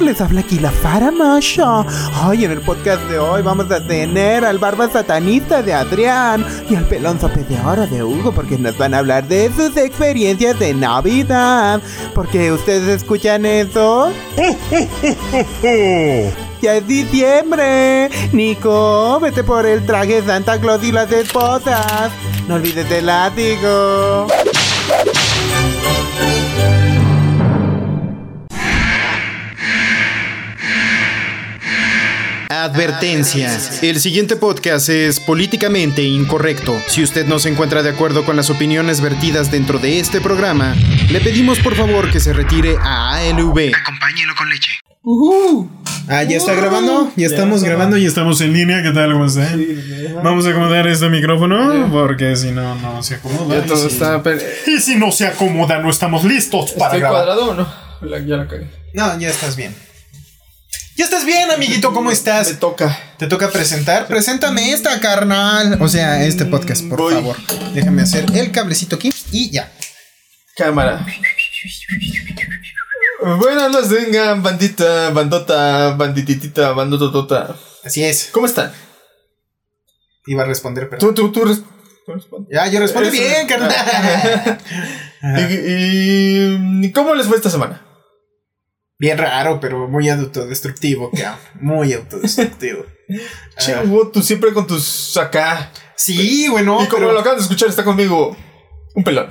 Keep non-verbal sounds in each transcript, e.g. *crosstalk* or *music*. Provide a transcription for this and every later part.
les habla aquí la Faramasha. Ay, en el podcast de hoy vamos a tener al barba satanista de Adrián y al pelón sope de oro de Hugo porque nos van a hablar de sus experiencias de Navidad. Porque ustedes escuchan eso. *laughs* Ya es diciembre. Nico, vete por el traje Santa Claus y las esposas. No olvides el látigo. Advertencia. El siguiente podcast es políticamente incorrecto. Si usted no se encuentra de acuerdo con las opiniones vertidas dentro de este programa, le pedimos por favor que se retire a ALV. Acompáñelo con leche. Ah, ya está grabando, ya estamos grabando y estamos en línea. ¿Qué tal? ¿Cómo? Vamos a acomodar este micrófono porque si no, no se acomoda. Ya todo y, si, está. y si no se acomoda, no estamos listos para ¿Estoy grabar. cuadrado o no? La- ya la cagué. No, ya estás bien. Ya estás bien, amiguito, ¿cómo estás? toca. Te toca presentar. Preséntame esta, carnal. O sea, este podcast, por Voy. favor. Déjame hacer el cablecito aquí y ya. Cámara. Buenas las vengan, bandita, bandota, bandititita, bandototota. Así es. ¿Cómo están? Iba a responder, pero. Tú, tú, tú, res- tú responde. Ya, yo respondo bien, carnal. ¿Y, *laughs* y- y cómo les fue esta semana? Bien raro, pero muy autodestructivo, cabrón. Muy autodestructivo. *laughs* Che, Ah. Hugo, tú siempre con tus acá. Sí, bueno, y como pero- lo acaban de escuchar, está conmigo un pelón.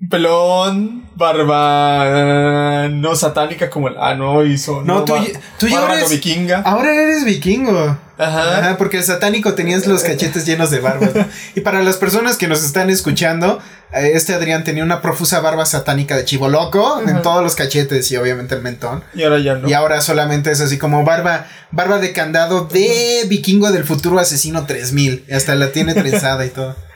Un pelón, barba no satánica como el ano hizo. No, tú, ba- tú ya eres. no vikinga. Ahora eres vikingo. Ajá. Ajá, porque el satánico tenías los cachetes llenos de barbas. ¿no? Y para las personas que nos están escuchando, eh, este Adrián tenía una profusa barba satánica de chivo loco en todos los cachetes y obviamente el mentón. Y ahora ya no. Y ahora solamente es así como barba, barba de candado de vikingo del futuro asesino 3000. Hasta la tiene trenzada y todo. *laughs*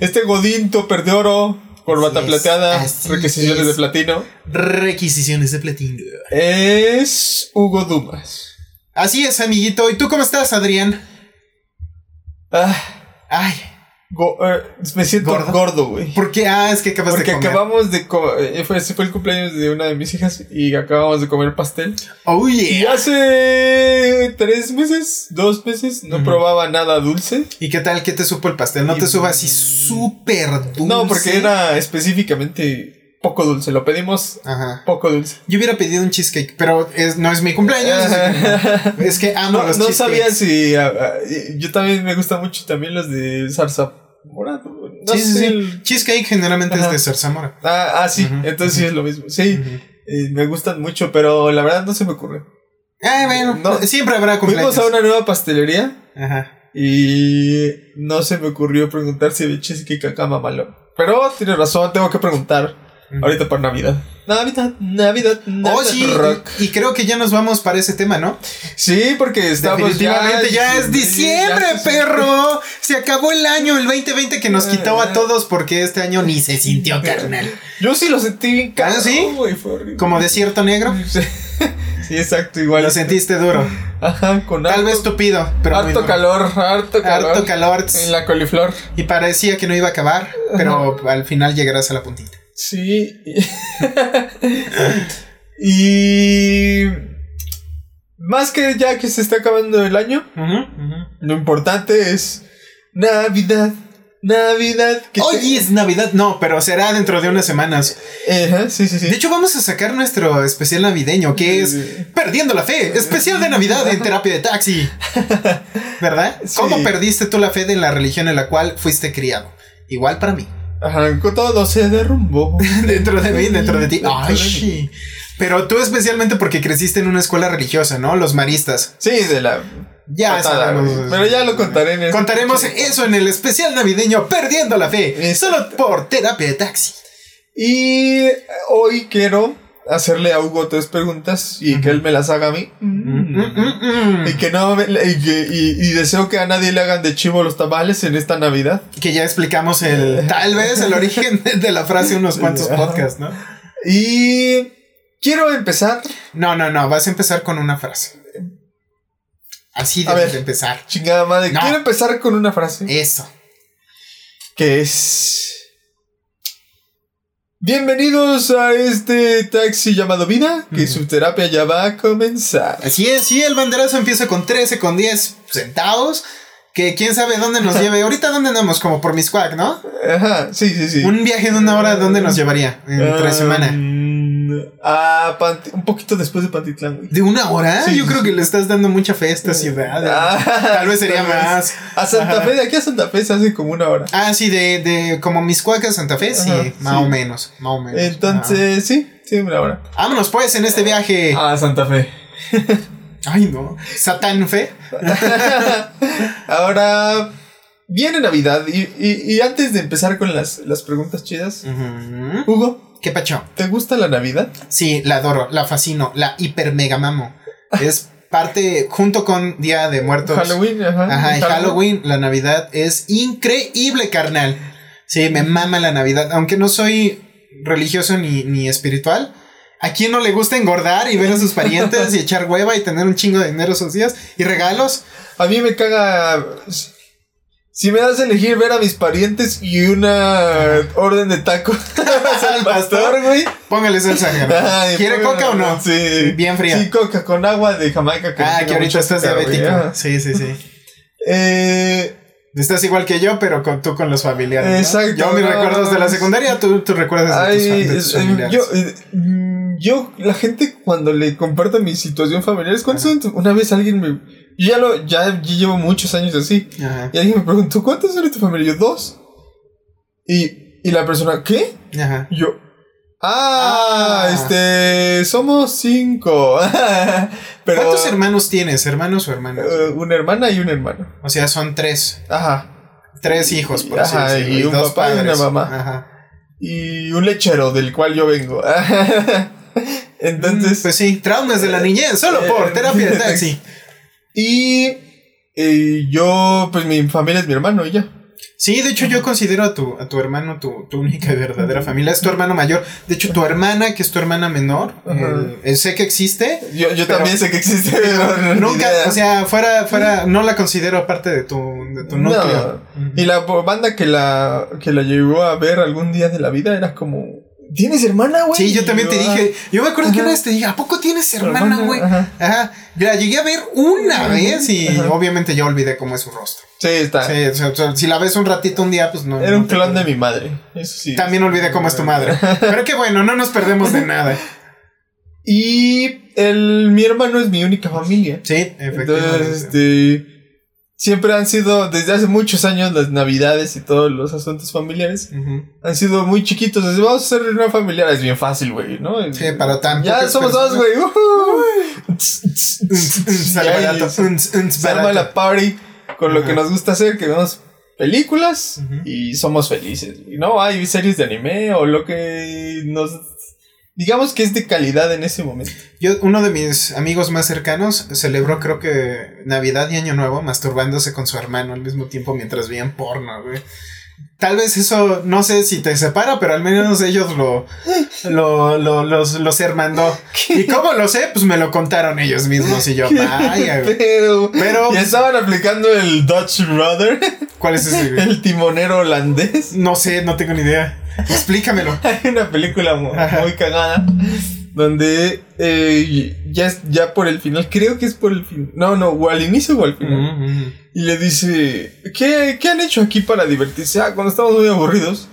Este Godín topper de oro, corbata es, plateada, requisiciones es. de platino. Requisiciones de platino. Es Hugo Dumas. Así es, amiguito. ¿Y tú cómo estás, Adrián? Ah, Ay, go- eh, me siento ¿Gordo? gordo, güey. ¿por qué? Ah, es que acabas Porque de comer. acabamos de comer. Fue, ese fue el cumpleaños de una de mis hijas y acabamos de comer pastel. Oh, Y yeah. hace tres meses, dos meses, no probaba nada dulce. ¿Y qué tal? ¿Qué te supo el pastel? ¿No Y- te suba así súper dulce? No, porque era específicamente poco dulce. Lo pedimos Ajá. poco dulce. Yo hubiera pedido un cheesecake, pero es, no es mi cumpleaños. Es que *laughs* amo No, los no cheesecakes. sabía si. ah, ah, yo también me gusta mucho también los de zarza morado. No sí, sí, sí. el- Cheesecake generalmente Ajá. es de zarzamora. Ah, ah, sí, entonces sí es lo mismo. Sí, eh, me gustan mucho, pero la verdad no se me ocurre. Ay, bueno, No. siempre habrá cumpleaños. Fuimos a una nueva pastelería Ajá. y no se me ocurrió preguntar si había cheesecake acá mamalón. Pero tienes razón, tengo que preguntar Ahorita por Navidad. Navidad, Navidad, Navidad. Oh, sí, rock. y, y creo que ya nos vamos para ese tema, ¿no? Sí, porque estamos Definitivamente ya, es diciembre, ya se- perro. Se acabó el año, el 2020 que nos quitó Eh. a todos porque este año ni se sintió carnal. Yo sí lo sentí bien caro, ¿Ah, sí? Como desierto negro. *laughs* Sí, exacto, igual. Lo sentiste duro. Ajá, con Tal harto, vez tupido, pero harto calor, harto calor. Harto calor. En la coliflor. Y parecía que no iba a acabar, pero al final llegarás a la puntita. Sí. *laughs* y. Más que ya que se está acabando el año, lo importante es Navidad. Navidad. que Hoy es Navidad, no, pero será dentro de unas semanas. te- Ajá, sí, sí, sí. De hecho, vamos a sacar nuestro especial navideño, que es. Perdiendo la Fe, especial de Navidad en terapia de taxi. ¿Verdad? *laughs* Sí. ¿Cómo perdiste tú la fe de la religión en la cual fuiste criado? Igual para mí. Ajá, con todo se derrumbó. *laughs* dentro de mí, dentro de ti. Ay, sí. Pero tú especialmente porque creciste en una escuela religiosa, ¿no? Los maristas. Sí, de la. Ya patada, sabemos. Pero ya lo contaré en el. Contaremos eso en el especial navideño Perdiendo la Fe. Exacto. Solo por terapia de taxi. Y hoy quiero hacerle a Hugo tres preguntas y que él me las haga a mí. Mm. Y que no me- y, que- y- y deseo que a nadie le hagan de chivo los tamales en esta Navidad. Que ya explicamos el tal vez el origen de la frase unos cuantos podcasts, ¿no? Y quiero empezar. No, no, no, vas a empezar con una frase. Así ver. de empezar. Chingada madre. No. Quiero empezar con una frase Eso. que es. Bienvenidos a este taxi llamado Vida, que su terapia ya va a comenzar. Así es, sí, el banderazo empieza con 13, con 10 centavos. Que quién sabe dónde nos lleve. Ahorita dónde andamos, como por Miscuac, ¿no? Ajá, sí, sí, sí. Un viaje de una hora, ¿dónde nos llevaría? En tres semanas. A Panti- un poquito después de Pantitlán, güey. ¿De una hora? Sí, Yo creo que le estás dando mucha fe a esta ciudad. Ah, Tal vez sería tal vez. más. A Santa Ajá. Fe, de aquí a Santa Fe se hace como una hora. Ah, sí, de, de como Miscuac a Santa Fe, sí, Ajá, más sí. o menos, más o menos. Entonces, sí, sí, una hora. Vámonos pues en este viaje. A Santa Fe. *laughs* Ay, no. Satán Fe. *laughs* Ahora viene Navidad y, y- y antes de empezar con las, las preguntas chidas. Hugo, ¿Qué pacho? ¿te gusta la Navidad? Sí, la adoro, la fascino, la hiper mega mamo. Es parte, junto con Día de Muertos. Halloween, ajá. Ajá, y Halloween, la Navidad es increíble, carnal. Sí, me mama la Navidad. Aunque no soy religioso ni, ni espiritual. ¿A quién no le gusta engordar y ver a sus parientes y *laughs* echar hueva y tener un chingo de dinero esos días? ¿Y regalos? A mí me caga. Si me das a elegir ver a mis parientes y una orden de tacos *laughs* *laughs* al pastor, güey. Póngale salsa. Ay, ¿Quiere coca o no? Sí. Bien fría. Sí, coca con agua de Jamaica. ah, tenga que ahorita estás azúcar, diabético. Sí, sí, sí. Eh, Estás igual que yo, pero con, tú con los familiares. ¿no? Exacto, Yo mis recuerdos de la secundaria, tú, tú recuerdas de tus, ay, de tus eh, familiares. yo, eh, mm, yo, la gente cuando le comparto mi situación familiar, es cuando una vez alguien me. Yo ya lo, ya, ya llevo muchos años así. Ajá, Y alguien me preguntó, ¿cuántos son de tu familia? Yo, dos. Y, y la persona, ¿qué? ajá. Y yo, ah, Ah. este, somos cinco. *laughs* Pero, ¿Cuántos hermanos tienes? ¿Hermanos o hermanas? eh, una hermana y un hermano. o sea, son tres. Ajá. Tres hijos, por así Ajá, decirlo. y un papá y una mamá. Ajá. Y un lechero del cual yo vengo. *laughs* Entonces, Pues sí, traumas de la niñez, solo por terapia de taxi. *laughs* y eh, yo, pues mi familia es mi hermano y ya. Sí, de hecho yo considero a tu, a tu hermano tu, tu única y verdadera familia. Es tu hermano mayor. De hecho, tu hermana, que es tu hermana menor, Ajá. eh, sé que existe. Yo, también sé que existe. *laughs* pero no, Nunca, o sea, fuera, fuera, no la considero parte de tu, de tu No. núcleo. Y la banda que la, que la llegó a ver algún día de la vida era como, ¿tienes hermana, güey? Sí, yo también te dije. Yo me acuerdo que una vez te dije, ¿a poco tienes hermana, güey? ajá. Ajá. La llegué a ver una Ajá. vez y Ajá. obviamente ya olvidé cómo es su rostro. Sí, está. Sí, o sea, o sea, si la ves un ratito un día, pues no. Era no un clon de mi madre. Eso sí. También olvidé cómo es tu madre. *laughs* Pero qué bueno, no nos perdemos de nada. Y el, mi hermano es mi única familia. Sí, efectivamente. Entonces, este. Siempre han sido, desde hace muchos años, las navidades y todos los asuntos familiares han sido muy chiquitos. Así, vamos a hacer una familiar. Es bien fácil, güey, ¿no? Sí, para tan Ya somos dos, güey. Uns, Se arma la party con lo que nos gusta hacer, que vemos películas y somos felices. Y no hay series de anime o lo que nos digamos que es de calidad en ese momento. Yo, uno de mis amigos más cercanos celebró, creo que Navidad y Año Nuevo, masturbándose con su hermano al mismo tiempo mientras veían porno, güey. Tal vez eso, no sé si te separa, pero al menos ellos lo, lo, lo, los, los hermandó. ¿Y cómo lo sé? Pues me lo contaron ellos mismos y yo, vaya, güey. Pero, Pero- y estaban aplicando el Dutch Brother, ¿Cuál es ese, güey? el timonero holandés. No sé, no tengo ni idea. Explícamelo. *laughs* Hay una película mu- muy, cagada donde eh, ya, es- ya por el final, creo que es por el final. No, no, o al inicio o al final. Y le dice, ¿qué, ¿qué han hecho aquí para divertirse? Ah, cuando estamos muy aburridos.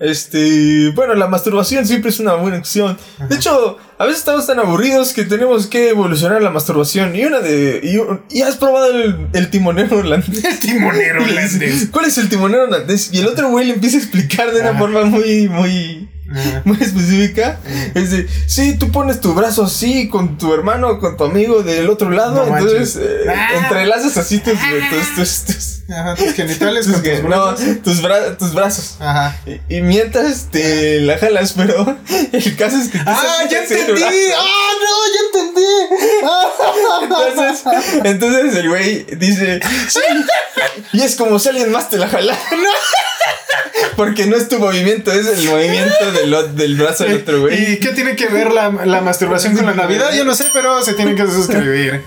Este, bueno, la masturbación siempre es una buena opción. De hecho, a veces estamos tan aburridos que tenemos que evolucionar la masturbación. Y una de. Y, un- ¿y has probado el, el timonero holandés? El timonero *laughs* holandés. ¿Cuál es el timonero holandés? Y el otro güey le empieza a explicar de una forma muy, muy, Ajá. muy específica. Es de, sí, tú pones tu brazo así con tu hermano con tu amigo del otro lado. No entonces, eh, Ah. entrelazas así tus, tus, tus, tus- Ajá, tus genitales tus- con tus no, brazos. tus, bra- tus brazos. Ajá. Y, y mientras te la jalas, pero *laughs* el caso es que... ¡Ah, ya entendí! ¡Ah, no, ya entendí! Entonces, entonces el güey dice, sí. Y es como si alguien más te la jala. *laughs* Porque no es tu movimiento, es el movimiento del, del brazo del otro güey. ¿Y qué tiene que ver la, la masturbación con la Navidad? Yo no sé, pero se tienen que suscribir.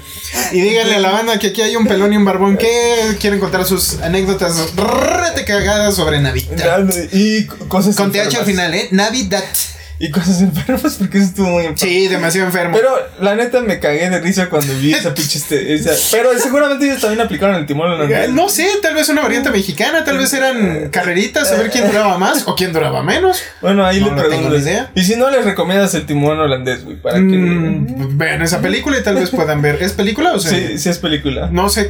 Y díganle a la banda que aquí hay un pelón y un barbón que quieren contar sus anécdotas rete cagadas sobre Navidad. Y cosas Con TH al final, ¿eh? Navidad. Y cosas enfermas porque eso estuvo muy enfermo. Sí, demasiado enfermo. Pero la neta me cagué de risa cuando vi esa *laughs* pinche este, esa- Pero seguramente ellos también aplicaron el timón Eh, holandés. No sé, tal vez una variante mexicana, tal vez eran carreritas a ver quién duraba más o quién duraba menos. Bueno, ahí No, le no tengo pregunto. ni idea. Y si no, les recomiendas el timón holandés, güey, para que. Mm, vean esa película y tal vez puedan ver. ¿Es película o sea? Sí, sí es película. No sé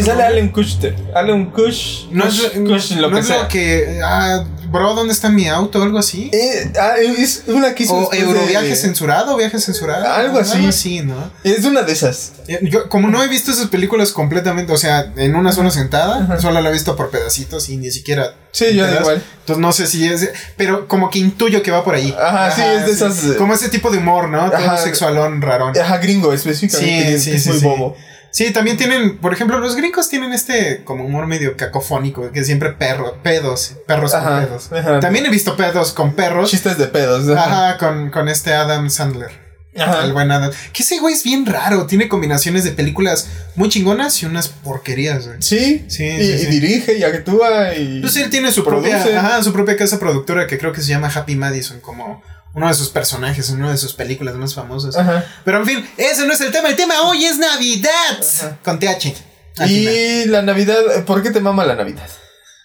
su sale? Alan Kushter. Alan Kush. No es, Kush, lo no que es lo que. Ah, bro, ¿dónde está mi auto? Algo así. Eh, ah, es una que hizo O Euroviaje de- censurado, viaje censurado. Algo así. Algo así, ¿no? Es una de esas. Eh, Yo, como no he visto esas películas completamente, o sea, en una sola sentada, solo la he visto por pedacitos y ni siquiera. Sí, yo enteras. igual. Entonces no sé si es. Pero como que intuyo que va por ahí. Ajá, sí, es de esas, Como ese tipo de humor, ¿no? Todo Ajá. sexualón, rarón. Ajá, gringo, específicamente. Sí, sí, es sí, muy sí. bobo. Sí, también tienen, por ejemplo, los gringos tienen este como humor medio cacofónico, que siempre perro, pedos, perros Ajá, con pedos. ajá. También he visto pedos con perros. Chistes de pedos. Ajá. Ajá, con, con este Adam Sandler. Ajá. El buen Adam. Que ese güey es bien raro. Tiene combinaciones de películas muy chingonas y unas porquerías, güey. Sí, Sí, y, sí, y sí. dirige y actúa y. Pues él tiene su Produce. propia, ajá, su propia casa productora que creo que se llama Happy Madison, como uno de sus personajes una de sus películas más famosas. Ajá. Pero en fin, ese no es el tema. El tema hoy es Navidad. Ajá. Con TH. Final. Y la Navidad, ¿por qué te mama la Navidad?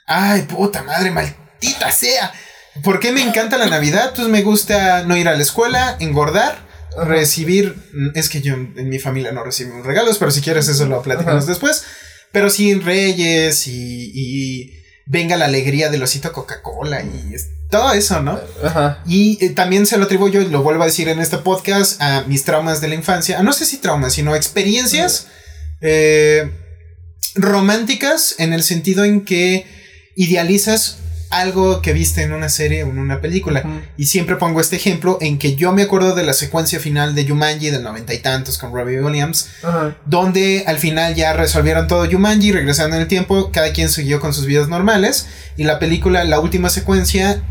Ay, puta madre, maldita sea. ¿Por qué me encanta la Navidad? Pues me gusta no ir a la escuela, engordar, Ajá. recibir. Es que yo en mi familia no recibimos regalos, pero si quieres eso lo platicamos después. Pero sí, Reyes y, y venga la alegría del osito Coca-Cola y todo eso, ¿no? Ajá. Y eh, también se lo atribuyo, y lo vuelvo a decir en este podcast, a mis traumas de la infancia. No sé si traumas, sino experiencias eh, románticas en el sentido en que idealizas algo que viste en una serie o en una película. Y siempre pongo este ejemplo en que yo me acuerdo de la secuencia final de Jumanji del noventa y tantos con Robbie Williams, donde al final ya resolvieron todo Jumanji, regresando en el tiempo, cada quien siguió con sus vidas normales y la película, la última secuencia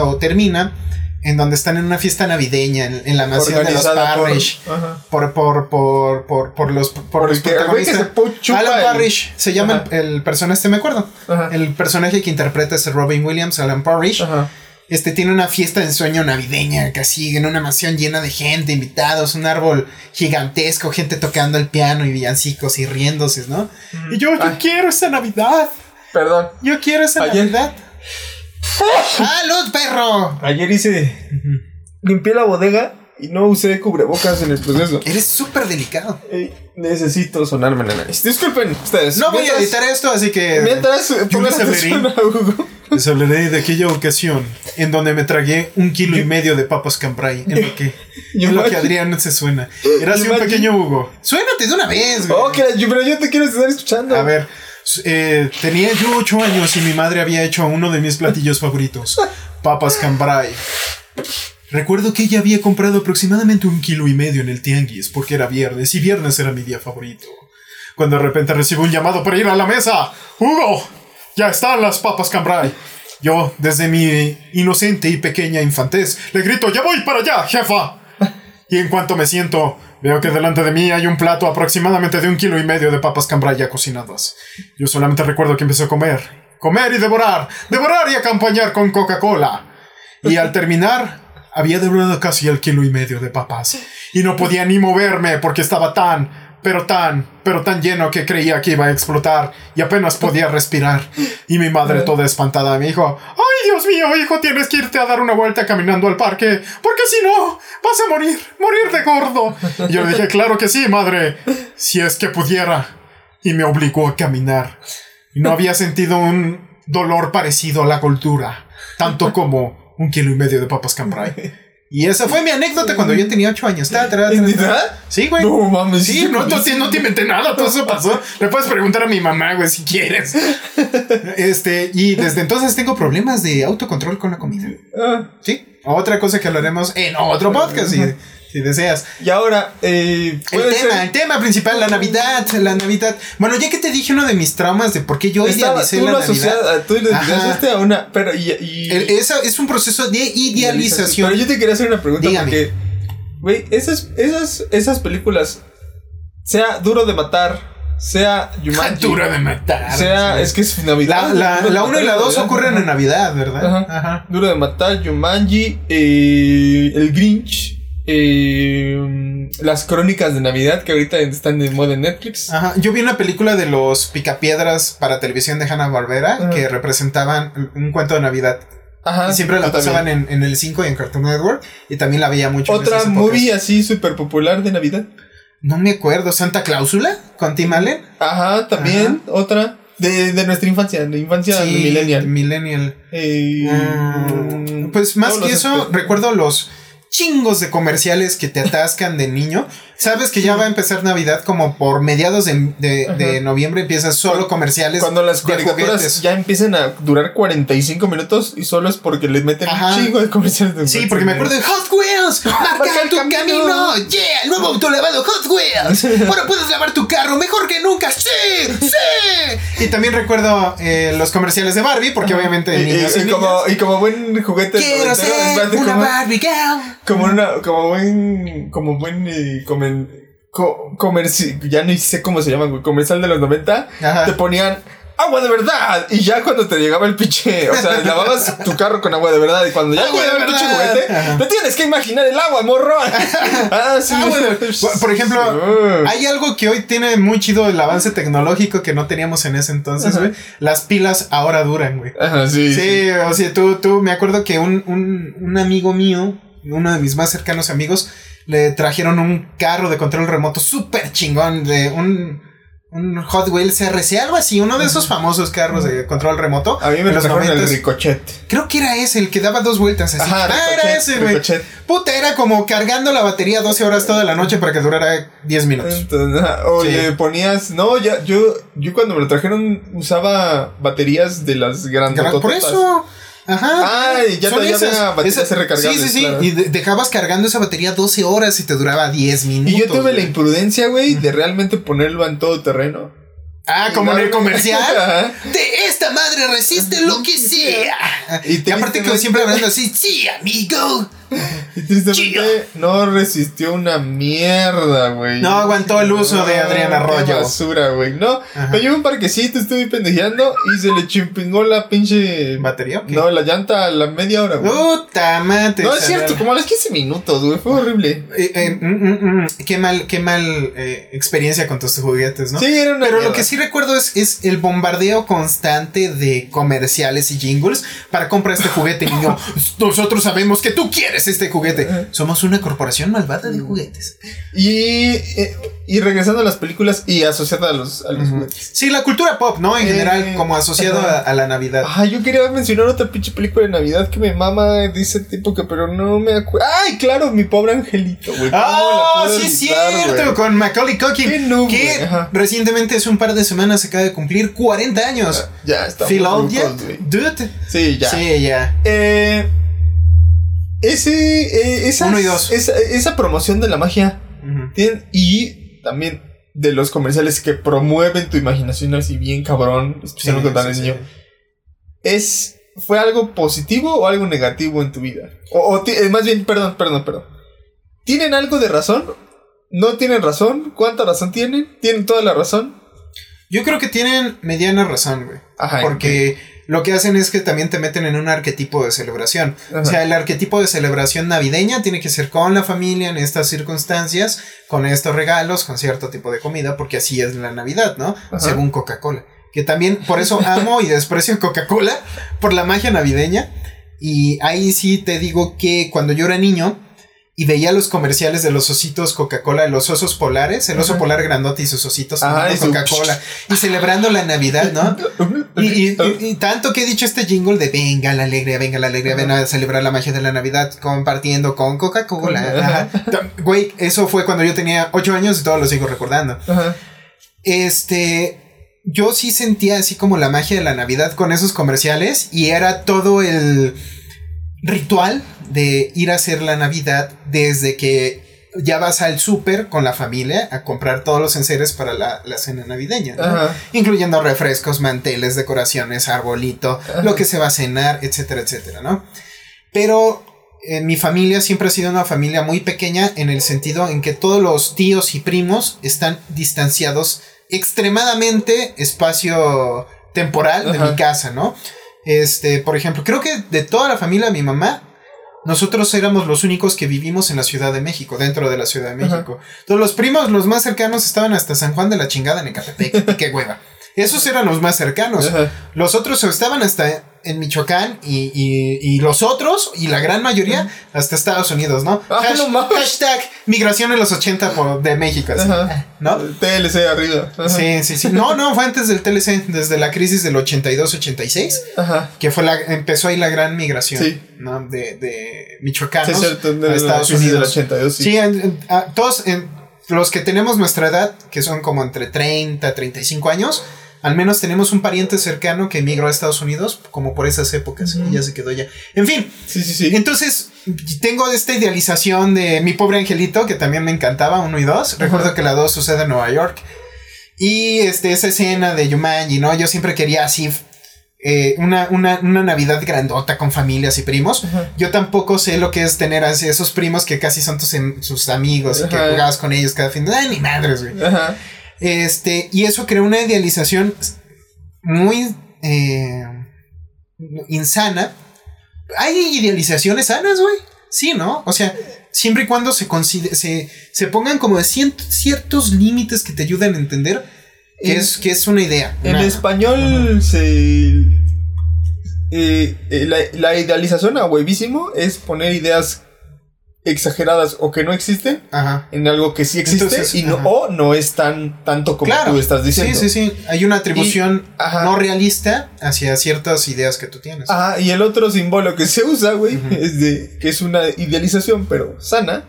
o termina en donde están en una fiesta navideña en, en la mansión de los Parrish. Por, por, por, por, por los, por los protagonistas. Alan el- Parrish se llama el, el personaje, este me acuerdo. Ajá. El personaje que interpreta es Robin Williams, Alan Parrish. Ajá. Este tiene una fiesta de ensueño navideña, casi en una mansión llena de gente, invitados, un árbol gigantesco, gente tocando el piano y villancicos y riéndose, ¿no? Y yo, yo Ay. quiero esa Navidad. Perdón. Yo quiero esa Ayer- Navidad. ¡Salud, perro! Ayer hice. Limpié la bodega y no usé cubrebocas en el proceso. Eres súper delicado. Ey, necesito sonarme la nariz. Disculpen ustedes. No voy a editar esto, así que. Mientras, pongan les hablaré. a Hugo. Les hablaré de aquella ocasión en donde me tragué un kilo y medio de papas cambray. En lo que, *laughs* Yo en lo que Adrián se suena. Era así un pequeño Hugo. Suénate de una vez, güey. Oh, que la- yo- pero yo te quiero estar escuchando. A ver, eh, tenía yo ocho años y mi madre había hecho uno de mis platillos favoritos, papas cambray. Recuerdo que ella había comprado aproximadamente un kilo y medio en el tianguis porque era viernes y viernes era mi día favorito. Cuando de repente recibo un llamado para ir a la mesa. ¡Hugo! Ya están las papas cambray. Yo, desde mi inocente y pequeña infantez, le grito, ¡Ya voy para allá, jefa! Y en cuanto me siento, veo que delante de mí hay un plato aproximadamente de un kilo y medio de papas cambray cocinadas. Yo solamente recuerdo que empecé a comer, comer y devorar, devorar y acompañar con Coca-Cola. Y al terminar, había devorado casi el kilo y medio de papas. Y no podía ni moverme porque estaba tan, pero tan, pero tan lleno que creía que iba a explotar y apenas podía respirar. Y mi madre toda espantada me dijo, ¡Ay, Dios mío, hijo, tienes que irte a dar una vuelta caminando al parque, porque si no, vas a morir, morir de gordo. Y yo le dije, claro que sí, madre, si es que pudiera. Y me obligó a caminar. No había sentido un dolor parecido a la cultura, tanto como un kilo y medio de papas cambray. Y esa fue mi anécdota cuando yo tenía ocho años. Ta, tra, tra, tra. ¿Neta? Sí, güey. No mames. Sí, no, no, te- no te inventé nada, todo eso pasó. *laughs* Le puedes preguntar a mi mamá, güey, si quieres. Este, y desde entonces tengo problemas de autocontrol con la comida. Ah, Sí. Otra cosa que hablaremos en otro podcast. Y si deseas. Y ahora, eh, el tema, el tema principal, la Navidad, la Navidad. Bueno, ya que te dije uno de mis traumas de por qué yo idealicé la Navidad. Tú le idealizaste a una, pero y, esa es un proceso de idealización. Pero yo te quería hacer una pregunta porque, güey, esas, esas, esas películas, sea duro de matar sea Jumanji. *laughs* Duro de matar. Sea, es que es Navidad. La 1 y la 2 ocurren en Navidad, ¿verdad? Ajá. Duro de matar, Jumanji, eh, el Grinch. Eh, las crónicas de Navidad que ahorita están de moda en Netflix. Ajá. Yo vi una película de los picapiedras para televisión de Hanna Barbera que representaban un cuento de Navidad. Ajá, y siempre la pasaban en, en, el 5 y en Cartoon Network. Y también la veía mucho. Otra movie así súper popular de Navidad. No me acuerdo, Santa Cláusula con Tim Allen. Ajá, también, otra. De, de, nuestra infancia, de infancia millennial. Millennial. Eh, mm, pues más que eso, recuerdo los chingos de comerciales que te atascan de niño. Sabes que ya va a empezar Navidad como por mediados de, de, noviembre empiezan solo comerciales. Cuando las caricaturas ya empiezan a durar 45 minutos y solo es porque les meten un chingo de comerciales de Sí, porque me acuerdo de Hot Wheels. *laughs* Marca tu camino. Yeah, el nuevo auto lavado Hot Wheels. *laughs* Ahora puedes lavar tu carro mejor que nunca. Sí, sí. Y también recuerdo eh, los comerciales de Barbie porque obviamente y, y, como, y como buen juguete. Quiero ser una Barbie girl. Como una, como buen, como buen eh, comercial, ya no sé cómo se llama, comercial de los 90, te ponían agua de verdad. Y ya cuando te llegaba el pinche, o sea, *laughs* lavabas tu carro con agua de verdad. Y cuando ya llegaba el pinche juguete, no tienes que imaginar el agua, morro. *laughs* ah, sí. Por ejemplo, hay algo que hoy tiene muy chido el avance tecnológico que no teníamos en ese entonces, güey. Las pilas ahora duran, güey. sí, sí. o sea, tú, tú, me acuerdo que un, un, un amigo mío, uno de mis más cercanos amigos, le trajeron un carro de control remoto súper chingón, de un, un Hot Wheels RC, algo así, uno de esos famosos carros de control remoto. A mí me trajeron el Ricochet. Creo que era ese, el que daba dos vueltas así. ah, era ese, güey. Puta, era como cargando la batería 12 horas toda la noche para que durara 10 minutos. o le ponías, no, ya, yo, yo cuando me lo trajeron usaba baterías de las grandes. Por eso. Ajá. Ay, ya, te, ya baterías recargables. Sí, sí, sí. Y dejabas cargando esa batería 12 horas y te duraba 10 minutos. Y yo tuve la imprudencia, güey, de realmente ponerlo en todo terreno. Ah, como en el comercial. *laughs* de esta madre resiste lo que sea. Y, aparte que siempre hablando así, sí, amigo. Y *laughs* tristemente no resistió una mierda, güey. No aguantó el uso de Adrián Arroyo. basura, güey. No, me llevo un parquecito, estuve pendejeando y se le chimpingó la pinche. ¿Batería? No, la llanta a la media hora, güey. Puta madre. No, es cierto, como a los 15 minutos, güey. Fue horrible. Eh, eh, mm, mm, mm, qué mal, qué mal eh, experiencia con tus juguetes, ¿no? Sí, era una Pero lo que sí recuerdo es, es el bombardeo constante de comerciales y jingles para comprar este juguete, niño. *laughs* Nosotros sabemos que tú quieres este juguete. Somos una corporación malvada de juguetes. Y, eh, y regresando a las películas y asociado a los, a los juguetes. Sí, la cultura pop, ¿no? En general, eh, como asociado a, la Navidad. Ah, yo quería mencionar otra pinche película de Navidad que mi mamá dice tipo que, pero no me acuerdo. Ay, claro, mi pobre angelito, güey. Ah, sí, es cierto, con Macaulay Culkin. que recientemente, hace un par de semanas, se acaba de cumplir 40 años. Ah, ya, está. Phil Dude. Sí, ya. Sí, ya. Eh. Ese, eh, esa, Esa, promoción de la magia y también de los comerciales que promueven tu imaginación así bien cabrón, especialmente con niño, es fue algo positivo o algo negativo en tu vida. O, eh, más bien, perdón, perdón, perdón. ¿Tienen algo de razón? ¿No tienen razón? ¿Cuánta razón tienen? ¿Tienen toda la razón? Yo creo que tienen mediana razón, güey. Ajá. Porque lo que hacen es que también te meten en un arquetipo de celebración. O sea, el arquetipo de celebración navideña tiene que ser con la familia en estas circunstancias, con estos regalos, con cierto tipo de comida, porque así es la Navidad, ¿no? Según Coca-Cola. Que también, por eso amo y desprecio Coca-Cola, por la magia navideña. Y ahí sí te digo que cuando yo era niño, y veía los comerciales de los ositos Coca-Cola, de los osos polares, el oso polar grandote y sus ositos Coca-Cola, y celebrando la Navidad, ¿no? y, tanto que he dicho este jingle de venga la alegría, venga la alegría, ven a celebrar la magia de la Navidad compartiendo con Coca-Cola. Güey, eso fue cuando yo tenía ocho años y todo lo sigo recordando. Este, yo sí sentía así como la magia de la Navidad con esos comerciales y era todo el ritual de ir a hacer la Navidad desde que ya vas al súper con la familia a comprar todos los enseres para la, la cena navideña, incluyendo refrescos, manteles, decoraciones, arbolito, lo que se va a cenar, etcétera, etcétera, ¿no? Pero en mi familia siempre ha sido una familia muy pequeña en el sentido en que todos los tíos y primos están distanciados extremadamente espacio temporal de mi casa, ¿no? Este, por ejemplo, creo que de toda la familia de mi mamá, nosotros éramos los únicos que vivimos en la Ciudad de México, dentro de la Ciudad de Ajá. México. Todos los primos, los más cercanos, estaban hasta San Juan de la chingada en Ecatepec. *laughs* qué hueva. Esos eran los más cercanos. Ajá. Los otros estaban hasta en Michoacán y, y- y los otros, y la gran mayoría, hasta Estados Unidos, ¿no? Ah, no hashtag migración en los 80 por- de México. así. ¿No? TLC arriba. Sí, sí, sí. No, no, fue antes del TLC, desde la crisis del 82-86, Ajá. que fue la, empezó ahí la gran migración, Sí. ¿no? De, de Sí, michoacanos cierto. de a Estados Unidos. 82, sí. Sí, en- en- a- todos, en- los que tenemos nuestra edad, que son como entre 30, 35 años, al menos tenemos un pariente cercano que emigró a Estados Unidos, como por esas épocas, y ya se quedó ya. En fin, Sí, sí, sí. entonces tengo esta idealización de mi pobre angelito, que también me encantaba, uno y dos. Recuerdo que la dos sucede en Nueva York. Y este, esa escena de Yumanji, ¿no? Yo siempre quería así. eh, una, una, una Navidad grandota con familias y primos. Yo tampoco sé lo que es tener así esos primos que casi son tus, em- sus amigos y que jugabas con ellos cada fin de ¡Ay, ni madres, güey! Ajá. Este, y eso creó una idealización muy eh, insana. Hay idealizaciones sanas, güey. Sí, ¿no? O sea, siempre y cuando se, se, se pongan como de ciertos límites que te ayuden a entender que, En- es, que es una idea. En español se. eh, eh, la, la idealización a huevísimo es poner ideas exageradas o que no existen Ajá. en algo que sí existe Entonces, y no, ajá. o no es tan tanto como Claro. tú estás diciendo. Sí, sí, sí. Hay una atribución Y- ajá. no realista hacia ciertas ideas que tú tienes. Ajá, y el otro símbolo que se usa, güey, es de que es una idealización, pero sana.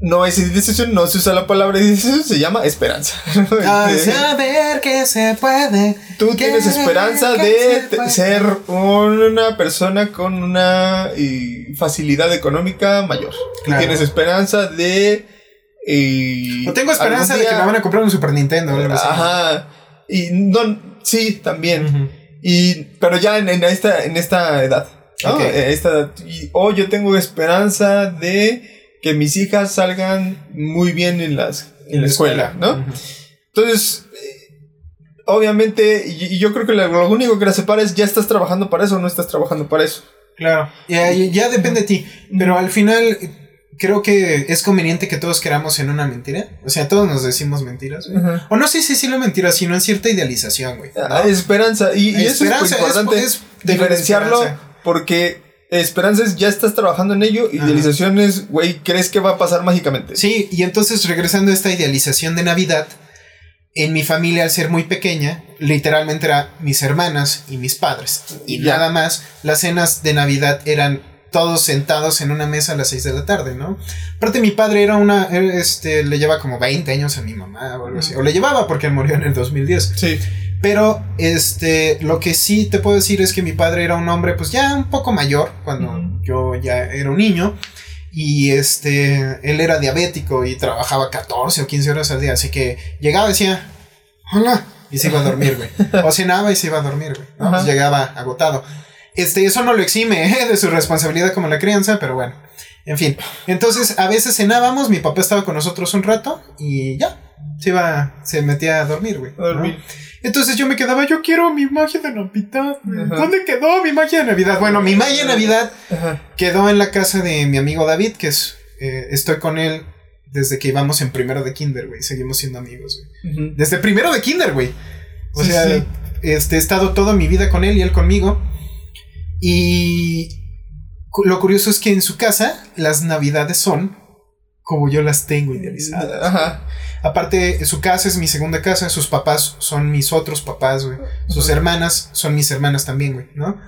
No es idealización, no se usa la palabra idealización, se llama esperanza. *laughs* A Este, saber que se puede. Tú tienes esperanza de se ser una persona con una eh, facilidad económica mayor. Tú Claro. tienes esperanza de... eh, O tengo esperanza de que me van a comprar un Super Nintendo. o algo así. Ajá. Y no, sí, también. Y, pero ya en, en esta, en esta edad. ¿no? Ok. En esta edad. Y, o yo tengo esperanza de que mis hijas salgan muy bien en, las, en la escuela, ¿no? Entonces, eh, obviamente, y, y yo creo que lo, lo único que la separa es ya estás trabajando para eso o no estás trabajando para eso. Claro. Ya, ya- depende de ti. Pero al final, creo que es conveniente que todos queramos en una mentira. O sea, todos nos decimos mentiras. güey. O no sé si sí la mentira, sino en cierta idealización, güey. ¿no? Ah, Esperanza. Y, y eso Esperanza, es es- muy importante es diferenciarlo esperanza. porque esperanza es ya estás trabajando en ello. Idealización es, güey, crees que va a pasar mágicamente. Sí, y entonces regresando a esta idealización de Navidad, en mi familia al ser muy pequeña, literalmente era mis hermanas y mis padres. Y Ya. nada más, las cenas de Navidad eran todos sentados en una mesa a las 6 de la tarde, ¿no? Aparte mi padre era una, este, le lleva como 20 años a mi mamá o algo así. O le llevaba porque él murió en el 2010. Sí. Pero, este, lo que sí te puedo decir es que mi padre era un hombre, pues ya un poco mayor, cuando yo ya era un niño. Y este, él era diabético y trabajaba 14 o 15 horas al día. Así que llegaba y decía, hola, y se iba a dormir, güey. *laughs* O cenaba y se iba a dormir, güey. ¿no? Pues Ajá. llegaba agotado. Este, eso no lo exime *laughs* ¿eh? de su responsabilidad como la crianza, pero bueno. En fin, entonces a veces cenábamos, mi papá estaba con nosotros un rato y ya, se iba, se metía a dormir, güey. A dormir. ¿no? Entonces yo me quedaba, yo quiero mi magia de Navidad. Ajá. ¿Dónde quedó mi magia de Navidad? Bueno, mi magia de Navidad Ajá. quedó en la casa de mi amigo David, que es, eh, estoy con él desde que íbamos en primero de kinder, güey. Seguimos siendo amigos, güey. Desde primero de kinder, güey. O Sí, sea, sí. este, he estado toda mi vida con él y él conmigo. Y lo curioso es que en su casa las navidades son como yo las tengo idealizadas. Ajá. Aparte, su casa es mi segunda casa, sus papás son mis otros papás, güey. Sus hermanas son mis hermanas también, güey, ¿no?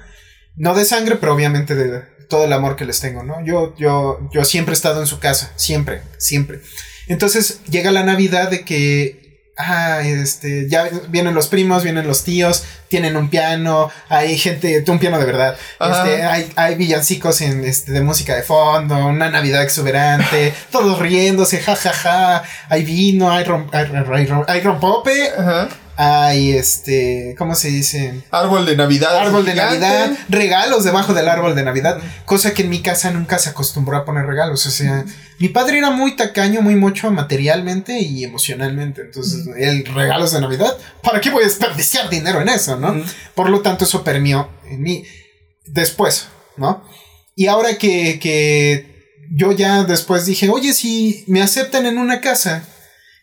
No de sangre, pero obviamente de todo el amor que les tengo, ¿no? Yo, yo, yo siempre he estado en su casa, siempre, siempre. Entonces llega la Navidad de que ah, este, ya vienen los primos, vienen los tíos, tienen un piano, hay gente, un piano de verdad, este, hay, hay villancicos en, este, de música de fondo, una Navidad exuberante, *laughs* todos riéndose, jajaja, ja, ja, hay vino, hay, rom, hay, hay, hay rompope, Ajá hay este, ¿cómo se dice? Árbol de Navidad. Árbol de Navidad, regalos debajo del árbol de Navidad, cosa que en mi casa nunca se acostumbró a poner regalos, o sea, mi padre era muy tacaño, muy mucho materialmente y emocionalmente, entonces, el regalos de Navidad, ¿para qué voy a desperdiciar dinero en eso, no? Por lo tanto, eso permió en mí después, ¿no? Y ahora que, que yo ya después dije, oye, si me aceptan en una casa,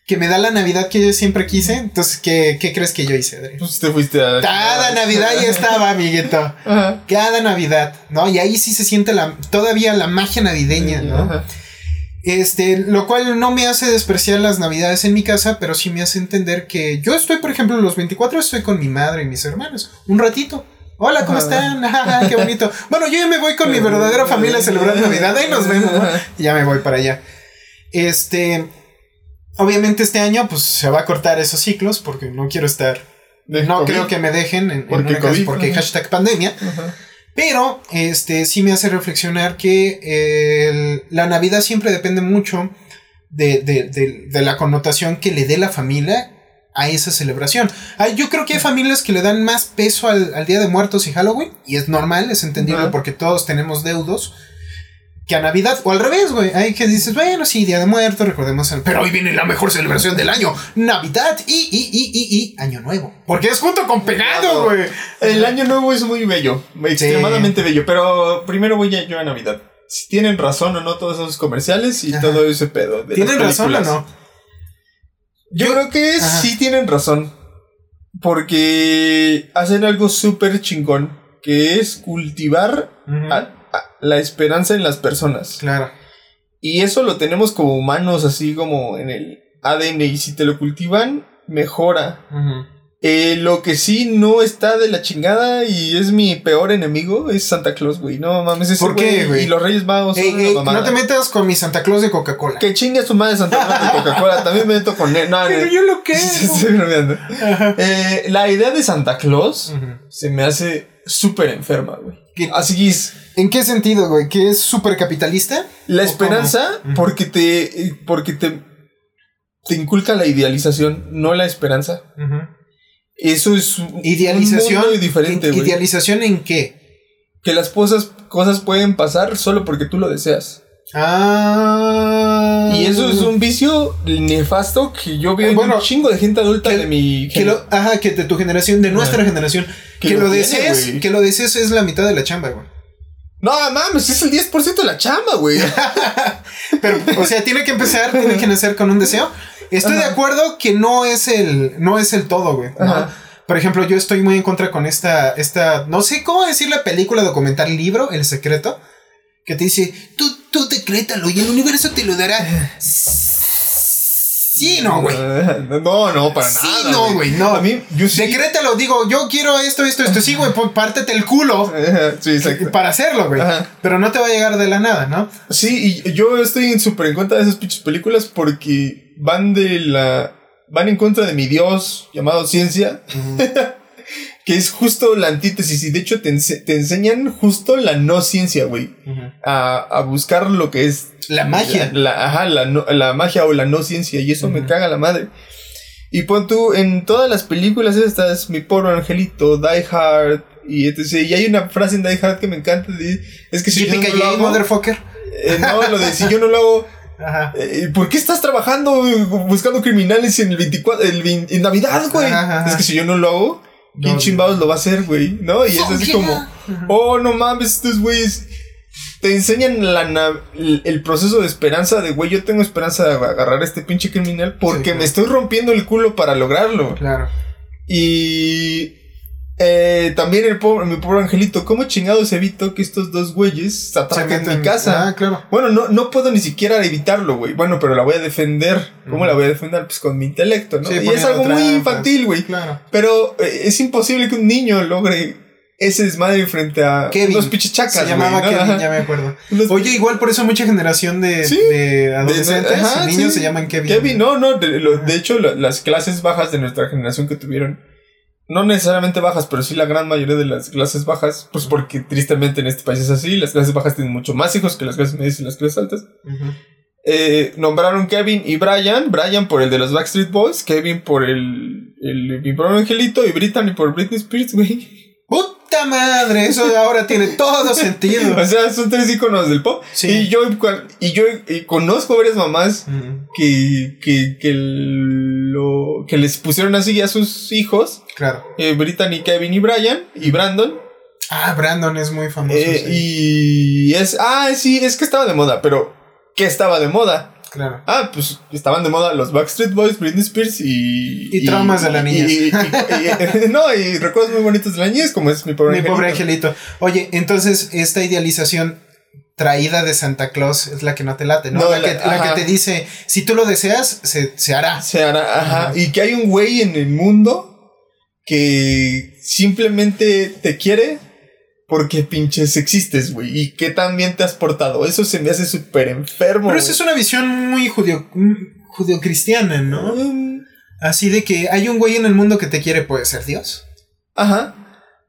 que me da la Navidad que yo siempre quise. Entonces, ¿qué, qué crees que yo hice, Adri? Pues te fuiste a... Cada Navidad ya estaba, *laughs* amiguito. Cada Navidad, ¿no? Y ahí sí se siente la, todavía la magia navideña, ¿no? Este, lo cual no me hace despreciar las navidades en mi casa, pero sí me hace entender que yo estoy, por ejemplo, los 24 estoy con mi madre y mis hermanos. Un ratito. Hola, ¿cómo están? qué bonito. *laughs* Bueno, yo ya me voy con mi verdadera familia a celebrar Navidad. Ahí nos vemos. Ya me voy para allá. Este, obviamente este año pues se va a cortar esos ciclos porque no quiero estar... no creo que me dejen en, porque, una porque hashtag pandemia. Pero este sí me hace reflexionar que la Navidad siempre depende mucho de, de, la connotación que le dé la familia a esa celebración. yo creo que hay familias que le dan más peso al, Día de Muertos y Halloween, y es normal, es entendible porque todos tenemos deudos que a Navidad, o al revés, güey. Hay que dices, bueno, sí, Día de Muertos, recordemos, pero hoy viene la mejor celebración del año, Navidad y, y, y, y, y Año Nuevo. Porque es junto con pegado, güey. El Año Nuevo es muy bello, extremadamente bello, pero primero voy a yo a Navidad. Si tienen razón o no todos esos comerciales y todo ese pedo. ¿Tienen razón o no? Yo, creo que sí tienen razón. Porque hacen algo súper chingón, que es cultivar la esperanza en las personas. Claro. Y eso lo tenemos como humanos, así como en el ADN. Y si te lo cultivan, mejora. Eh, lo que sí no está de la chingada y es mi peor enemigo es Santa Claus, güey. No mames, ese ¿Por qué, güey? Y los Reyes Magos. no te metas con mi Santa Claus de Coca-Cola. Que chingue a su madre Santa Claus de Coca-Cola. También me meto con él. No, Pero yo lo que. *laughs* eh, la idea de Santa Claus se me hace súper enferma, güey. Así es. ¿En qué sentido, güey? ¿Que es súper capitalista? La esperanza, porque te. Porque te. Te inculca la idealización, no la esperanza. Eso es idealización muy diferente, güey. ¿Idealización en qué? Que las cosas, cosas pueden pasar solo porque tú lo deseas. Ah. Y eso es un vicio nefasto que yo veo bueno, un chingo de gente adulta de mi que Ajá, que de tu generación, de nuestra generación. Que, lo, desees, que lo desees es la mitad de la chamba, güey. No, mames, es el 10% de la chamba, güey. *laughs* Pero, o sea, tiene que empezar, tiene que nacer con un deseo. Estoy de acuerdo que no es el, no es el todo, güey. Por ejemplo, yo estoy muy en contra con esta, esta, no sé cómo decir la película, documental, libro, El Secreto, que te dice, tú, tú decrétalo y el universo te lo dará. Sí, no, güey. *laughs* No, no, para nada. Sí, no, güey, no. A mí, yo sí. Decrétalo, digo, yo quiero esto, esto, esto. Sí, güey, pues pártete el culo. *laughs* sí, exacto. Para hacerlo, güey. Pero no te va a llegar de la nada, ¿no? Sí, y yo estoy súper en contra de esas pinches películas porque van de la. van en contra de mi Dios llamado ciencia. *laughs* que es justo la antítesis y de hecho te, enseñan justo la no ciencia, güey. a, buscar lo que es... La magia. La, ajá, la, magia o la no ciencia y eso me caga la madre. Y pon tú, en todas las películas estas, Mi Pobre Angelito, Die Hard y etc. Y hay una frase en Die Hard que me encanta, es que si yo no lo hago, motherfucker. Eh, no, lo de si yo no lo hago... Ajá. Eh, ¿Por qué estás trabajando buscando criminales en el 24 el, en Navidad, güey? Es que si yo no lo hago, ¿Quién chimbados lo va a hacer, güey? ¿No? Y es así como, oh, no mames, estos güeyes te enseñan el proceso de esperanza de, güey, yo tengo esperanza de agarrar a este pinche criminal porque me estoy rompiendo el culo para lograrlo. Claro. Y eh, también el pobre, mi pobre angelito, ¿cómo chingados evito que estos dos güeyes ataquen mi casa? Ah, claro. Bueno, no, no puedo ni siquiera evitarlo, güey. Bueno, pero la voy a defender. ¿Cómo la voy a defender? Pues con mi intelecto, ¿no? y es algo muy infantil, güey. Claro. Pero eh, es imposible que un niño logre ese desmadre frente a Kevin. unos pinches chacas. Se güey, llamaba ¿no? Kevin, ya me acuerdo. *laughs* Oye, igual por eso mucha generación de, Sí. de adolescentes, ajá, niños sí. se llaman Kevin. Kevin, no, no. De, lo- de hecho, la- las clases bajas de nuestra generación que tuvieron, no necesariamente bajas, pero sí la gran mayoría de las clases bajas, pues porque tristemente en este país es así, las clases bajas tienen mucho más hijos que las clases medias y las clases altas. Eh, nombraron Kevin y Brian, Brian por el de los Backstreet Boys, Kevin por el, el mi pobre angelito y Brittany por Britney Spears, güey. ¡Puta madre! Eso ahora tiene todo sentido. *laughs* O sea, son tres iconos del pop. Sí. Y yo, y yo y conozco varias mamás que, que, lo, que les pusieron así a sus hijos, Claro. eh, Brittany, Kevin y Brian, y Brandon. Ah, Brandon es muy famoso. eh, sí. Y es, ah, sí, es que estaba de moda, pero ¿qué estaba de moda? Claro. Ah, pues estaban de moda los Backstreet Boys, Britney Spears y... Y traumas de la niñez. y- y- y- *laughs* no, y recuerdos muy bonitos de la niñez, como es mi pobre Mi pobre angelito. angelito. Oye, entonces esta idealización traída de Santa Claus es la que no te late, ¿no? No, la, que, la que te dice, si tú lo deseas, se, se hará. Se hará, ajá. Ajá. Y que hay un güey en el mundo que simplemente te quiere porque pinches existes, güey. Y que también te has portado. Eso se me hace súper enfermo. Pero esa es una visión muy judío, mm, judio-cristiana, ¿no? Mm, Así de que hay un güey en el mundo que te quiere, puede ser Dios. Ajá.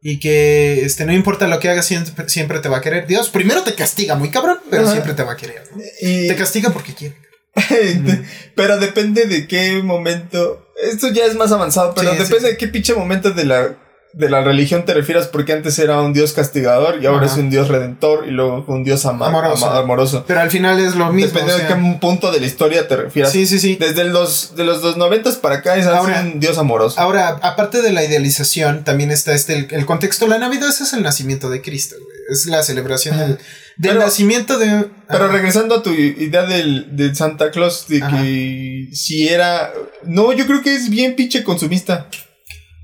Y que este, no importa lo que hagas, siempre, siempre te va a querer. Dios primero te castiga muy cabrón, pero Ajá. siempre te va a querer. ¿no? Y, Te castiga porque quiere. *laughs* pero depende de qué momento. Esto ya es más avanzado, pero Sí, sí, depende sí. de qué pinche momento de la, de la religión te refieras, porque antes era un dios castigador y ahora Ajá. es un dios redentor y luego un dios ama- Amoroso. ama- amoroso. Pero al final es lo mismo. Depende o de sea, qué punto de la historia te refieras. sí, sí, sí. Desde los, de los dos noventas para acá es Ahora- un dios amoroso. Ahora, aparte de la idealización, también está este el, el contexto. La Navidad es el nacimiento de Cristo, güey. Es la celebración del, del Pero- nacimiento de. Pero regresando a tu idea del, del Santa Claus, de Ajá. que si era... No, yo creo que es bien pinche consumista.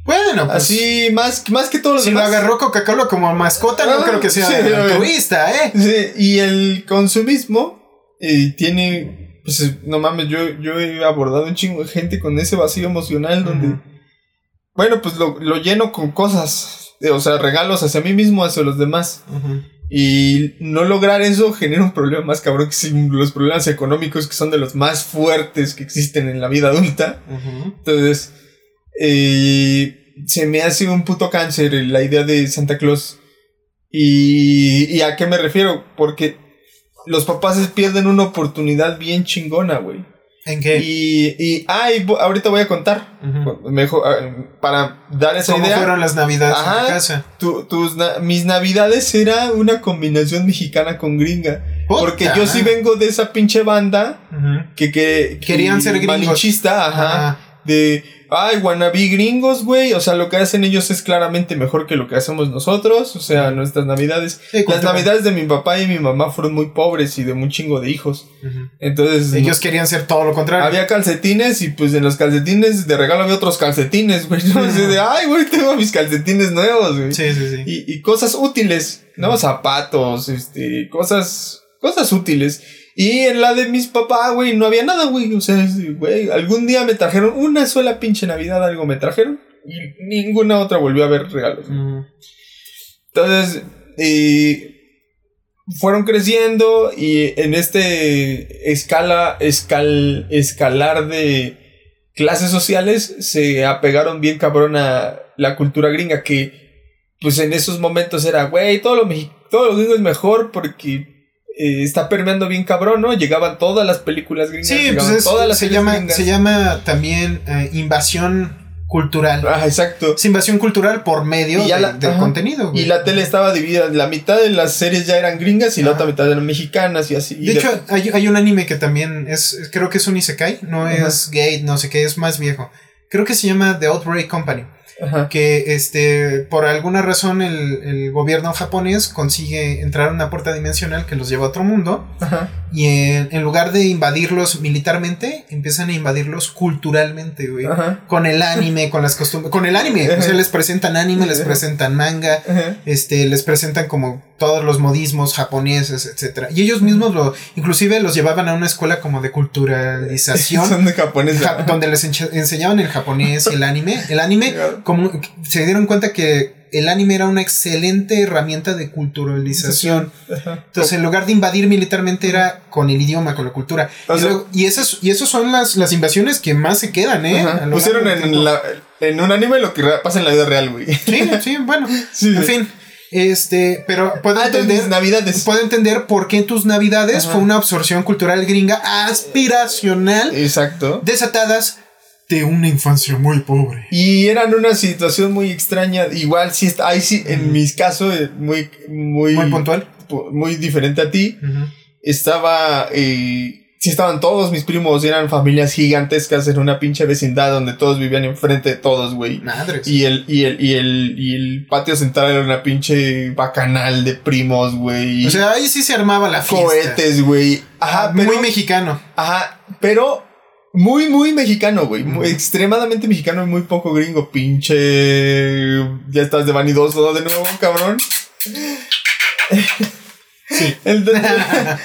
Bueno, pues. Así, más, más que todos los Si lo demás. agarró Coca-Cola como mascota, no Ah, creo que sea sí, altruista, ¿eh? Sí, y el consumismo eh, tiene... Pues no mames, yo, yo he abordado un chingo de gente con ese vacío emocional donde... Bueno, pues lo, lo lleno con cosas. eh, O sea, regalos hacia mí mismo, hacia los demás. Y no lograr eso genera un problema más cabrón que sí, los problemas económicos que son de los más fuertes que existen en la vida adulta. Entonces, eh, se me hace un puto cáncer la idea de Santa Claus. Y, ¿Y a qué me refiero? Porque los papás pierden una oportunidad bien chingona, güey. ¿En qué? Y, y, ay, vo- ahorita voy a contar. Mejor, ah, para dar esa ¿Cómo idea. fueron las navidades en tu casa? Tu- tus na- mis navidades era una combinación mexicana con gringa. Puta Porque yo sí vengo de esa pinche banda que, que, que- Querían ser gringos. malinchista, ajá, Ajá. De, ay, wannabe gringos, güey. O sea, lo que hacen ellos es claramente mejor que lo que hacemos nosotros. O sea, nuestras navidades. Sí, Las navidades de mi papá y mi mamá fueron muy pobres y de un chingo de hijos. Entonces, Ellos querían ser todo lo contrario. había calcetines y pues en los calcetines de regalo había otros calcetines, güey. ¿no? Así de, ay, güey, tengo mis calcetines nuevos, güey. Sí, sí, sí. Y, y cosas útiles, ¿no? Zapatos, este, cosas, cosas útiles. Y en la de mis papás, güey, no había nada, güey. O sea, güey, algún día me trajeron una sola pinche Navidad, algo me trajeron. Y ninguna otra volvió a ver regalos. Ujú. Entonces, eh, fueron creciendo y en este escala, escal, escalar de clases sociales se apegaron bien cabrón a la cultura gringa que pues en esos momentos era, güey, todo lo, todo lo gringo es mejor porque eh, está permeando bien cabrón, ¿no? Llegaban todas las películas gringas. Sí, pues es- todas las se, llama, gringas. se llama también eh, invasión cultural. Ah, exacto. Es invasión cultural por medio Y ya de- la- del ajá. contenido. güey. Y la tele estaba dividida. La mitad de las series ya eran gringas y la otra mitad eran mexicanas y así. Y De hecho, hay, hay un anime que también es, creo que es un isekai, no Ajá. es gay, no sé qué, es más viejo. Creo que se llama The Outbreak Company. Ajá. que este por alguna razón el, el gobierno japonés consigue entrar a una puerta dimensional que los lleva a otro mundo Ajá. y en, en lugar de invadirlos militarmente empiezan a invadirlos culturalmente güey. Con el anime con las costumbres con el anime o sea les presentan anime les presentan manga este les presentan como todos los modismos japoneses etcétera y ellos mismos lo inclusive los llevaban a una escuela como de culturalización *laughs* Son de japoneses. ja- donde les enseñaban el japonés y el anime. El anime, *laughs* como se dieron cuenta que el anime era una excelente herramienta de culturalización. Entonces, en lugar de invadir militarmente, era con el idioma, con la cultura. O y, luego- y esas, y esos son las, las invasiones que más se quedan, ¿eh? Pusieron en, la- en un anime lo que pasa en la vida real, güey. Sí, sí, bueno. *laughs* Sí, en sí. fin. Este, pero puedo Ah, entender. navidades. Puedo entender por qué en tus navidades Ajá. fue una absorción cultural gringa aspiracional Exacto. desatadas de una infancia muy pobre. Y eran una situación muy extraña. Igual, sí, está- ahí sí, en mis casos, eh, muy, muy, Muy puntual. pu- muy diferente a ti. Estaba, eh, sí estaban todos mis primos, eran familias gigantescas en una pinche vecindad donde todos vivían enfrente de todos, güey. Madres. Y el, y el, y el, y el patio central era una pinche bacanal de primos, güey. o sea, ahí sí se armaba la fiesta. cohetes, güey. Ajá, pero, muy mexicano. Ajá, pero muy, muy mexicano, güey. Muy- Extremadamente mexicano y muy poco gringo. Pinche. Ya estás de vanidoso de nuevo, cabrón. Sí. *laughs* Entonces- *laughs*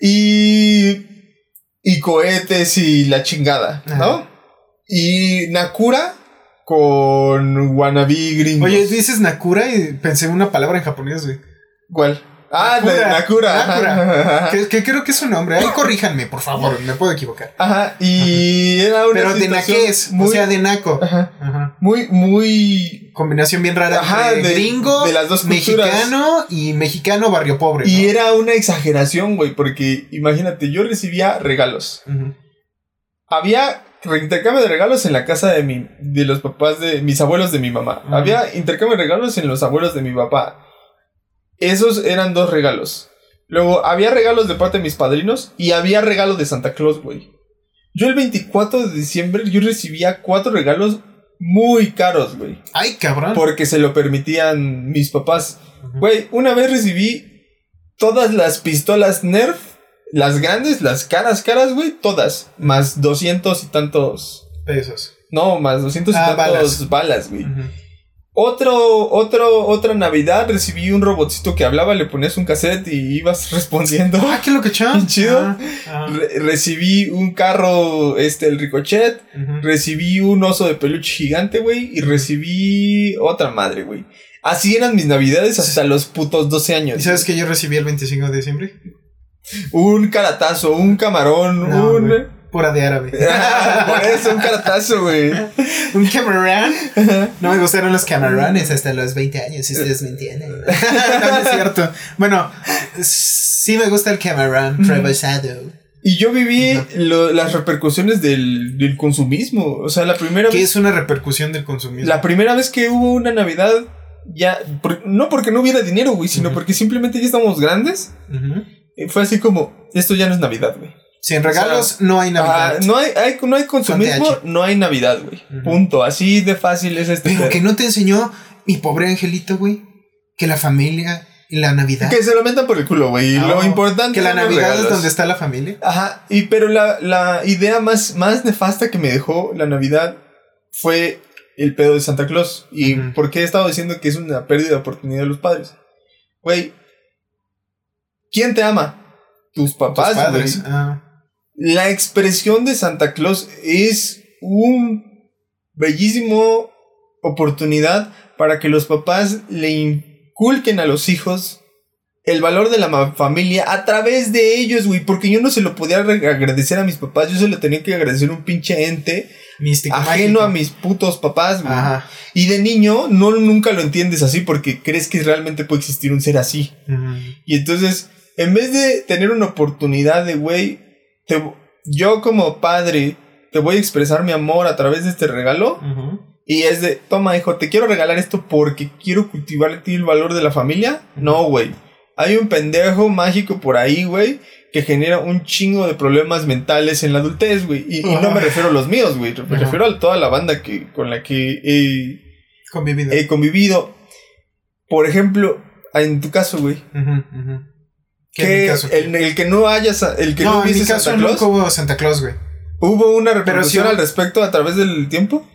y. Y cohetes y la chingada, ¿no? Y Nakura con wannabe gringo. Oye, dices Nakura y pensé en una palabra en japonés, güey. ¿cuál? Ah, de Nakura. Nakura. Nakura. Ajá. *laughs* Que, que creo que es su nombre. Ahí corríjanme, por favor. Me puedo equivocar. Ajá, y era una Pero de naqués, muy, o sea, de naco. ajá, Ajá. muy, muy Combinación bien rara Ajá, de- gringo, de las dos culturas. mexicano y mexicano barrio pobre. Y ¿no? era una exageración, güey, porque imagínate, yo recibía regalos. Había intercambio de regalos en la casa de mi, de los papás de mis abuelos de mi mamá. Había intercambio de regalos en los abuelos de mi papá. Esos eran dos regalos. Luego había regalos de parte de mis padrinos y había regalo de Santa Claus, güey. Yo el 24 de diciembre yo recibía cuatro regalos muy caros, güey. Ay, cabrón. Porque se lo permitían mis papás. Güey, una vez recibí todas las pistolas Nerf, las grandes, las caras, caras, güey, todas. Más 200 y tantos. Pesos. No, más 200 y Ah, tantos balas. güey. Otro, otro, otra Navidad recibí un robotcito que hablaba, le ponías un cassette y ibas *laughs* respondiendo. Ah, qué lo que chao. Bien chido. Ah, ah. Re- recibí un carro, este, el Ricochet. Recibí un oso de peluche gigante, güey. Y recibí otra madre, güey. Así eran mis navidades hasta los putos 12 años. ¿Y sabes que yo recibí el 25 de diciembre? Un caratazo, un camarón, No, un. De árabe. *laughs* Por eso, un caratazo, güey. *laughs* Un camarón. No me gustaron los camarones hasta los 20 años, si ustedes me entienden. *laughs* no, no es cierto. Bueno, sí me gusta el camarón rebozado. Y yo viví lo- las repercusiones del, del consumismo. O sea, la primera vez. es una repercusión del consumismo. La primera vez que hubo una Navidad. Ya. por- no porque no hubiera dinero, güey. Sino porque simplemente ya estábamos grandes. Y fue así como. Esto ya no es Navidad, güey. Sin regalos O sea, no hay Navidad. Ah, no, hay, hay- no hay consumismo, no hay Navidad, güey. Punto. Así de fácil es este. Pero pedo. que no te enseñó mi pobre angelito, güey. Que la familia y la Navidad. Que se lo metan por el culo, güey. Lo importante que la Navidad es donde está la familia. Ajá. Y pero la, la idea más, más nefasta que me dejó la Navidad fue el pedo de Santa Claus. Y Ujú. por qué he estado diciendo que es una pérdida de oportunidad de los padres. Güey. ¿Quién te ama? Tus Tus papás, padres. güey. Ah. La expresión de Santa Claus es un bellísimo oportunidad para que los papás le inculquen a los hijos el valor de la familia a través de ellos, güey, porque yo no se lo podía agradecer a mis papás, yo se lo tenía que agradecer a un pinche ente Místico. ajeno mágico. a mis putos papás, güey. Ajá. Y de niño no nunca lo entiendes así porque crees que realmente puede existir un ser así. Y entonces, en vez de tener una oportunidad de, güey, te- yo como padre te voy a expresar mi amor a través de este regalo. Y es de, toma hijo, te quiero regalar esto porque quiero cultivar en ti el valor de la familia. No, güey. Hay un pendejo mágico por ahí, güey, que genera un chingo de problemas mentales en la adultez, güey. Y, y no me refiero a los míos, güey. Me refiero a toda la banda que, con la que he, Convivido. he convivido. Por ejemplo, en tu caso, güey. Ujú, ujú. ¿Qué en que el, el que no haya el que no, no, en mi caso Santa Claus nunca hubo Santa Claus, güey. hubo una repercusión sí- al respecto a través del tiempo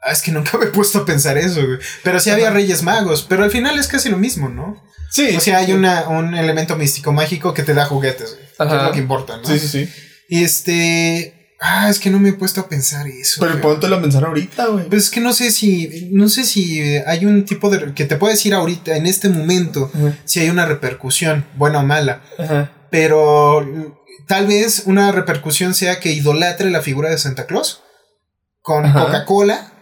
Ah, es que nunca me he puesto a pensar eso, güey. Pero sí había. Reyes Magos. Pero al final es casi lo mismo, ¿no? sí O sea, hay una, un elemento místico mágico que te da juguetes, güey. Que Ajá. Es lo que importa, ¿no? sí sí sí Y este. Ah, es que no me he puesto a pensar eso. Pero póntelo a pensar ahorita, güey. Pues es que no sé si, no sé si hay un tipo de, que te puedo decir ahorita, en este momento, si hay una repercusión, buena o mala. Pero tal vez una repercusión sea que idolatre la figura de Santa Claus con. Coca-Cola,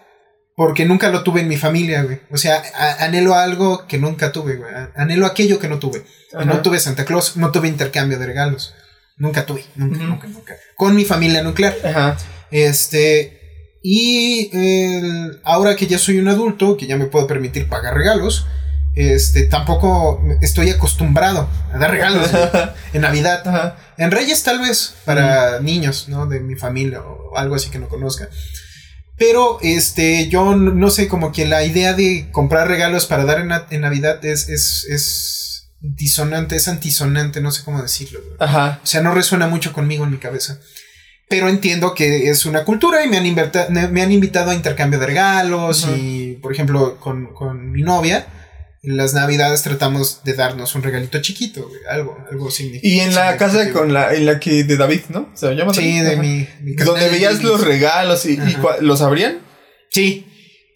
porque nunca lo tuve en mi familia, güey. O sea, anhelo algo que nunca tuve, güey. Anhelo aquello que no tuve. No tuve Santa Claus, no tuve intercambio de regalos. Nunca tuve, nunca, nunca, nunca. Con mi familia nuclear. Ajá. Este. Y el- ahora que ya soy un adulto, que ya me puedo permitir pagar regalos, este, tampoco estoy acostumbrado a dar regalos en *laughs* Navidad. Ajá. En Reyes tal vez, para niños, ¿no? De mi familia o algo así que no conozca. Pero, este, yo no sé, como que la idea de comprar regalos para dar en, en Navidad es, es, es disonante, es antisonante, no sé cómo decirlo. güey. Ajá. O sea, no resuena mucho conmigo en mi cabeza. Pero entiendo que es una cultura y me han, me han invitado a intercambio de regalos y, por ejemplo, con, con mi novia, en las navidades tratamos de darnos un regalito chiquito, güey, algo, algo significativo. Y en la casa con la, en la que de David, ¿no? Se llama Sí, David? de mi... mi Donde veías los regalos y, y los abrían. Sí,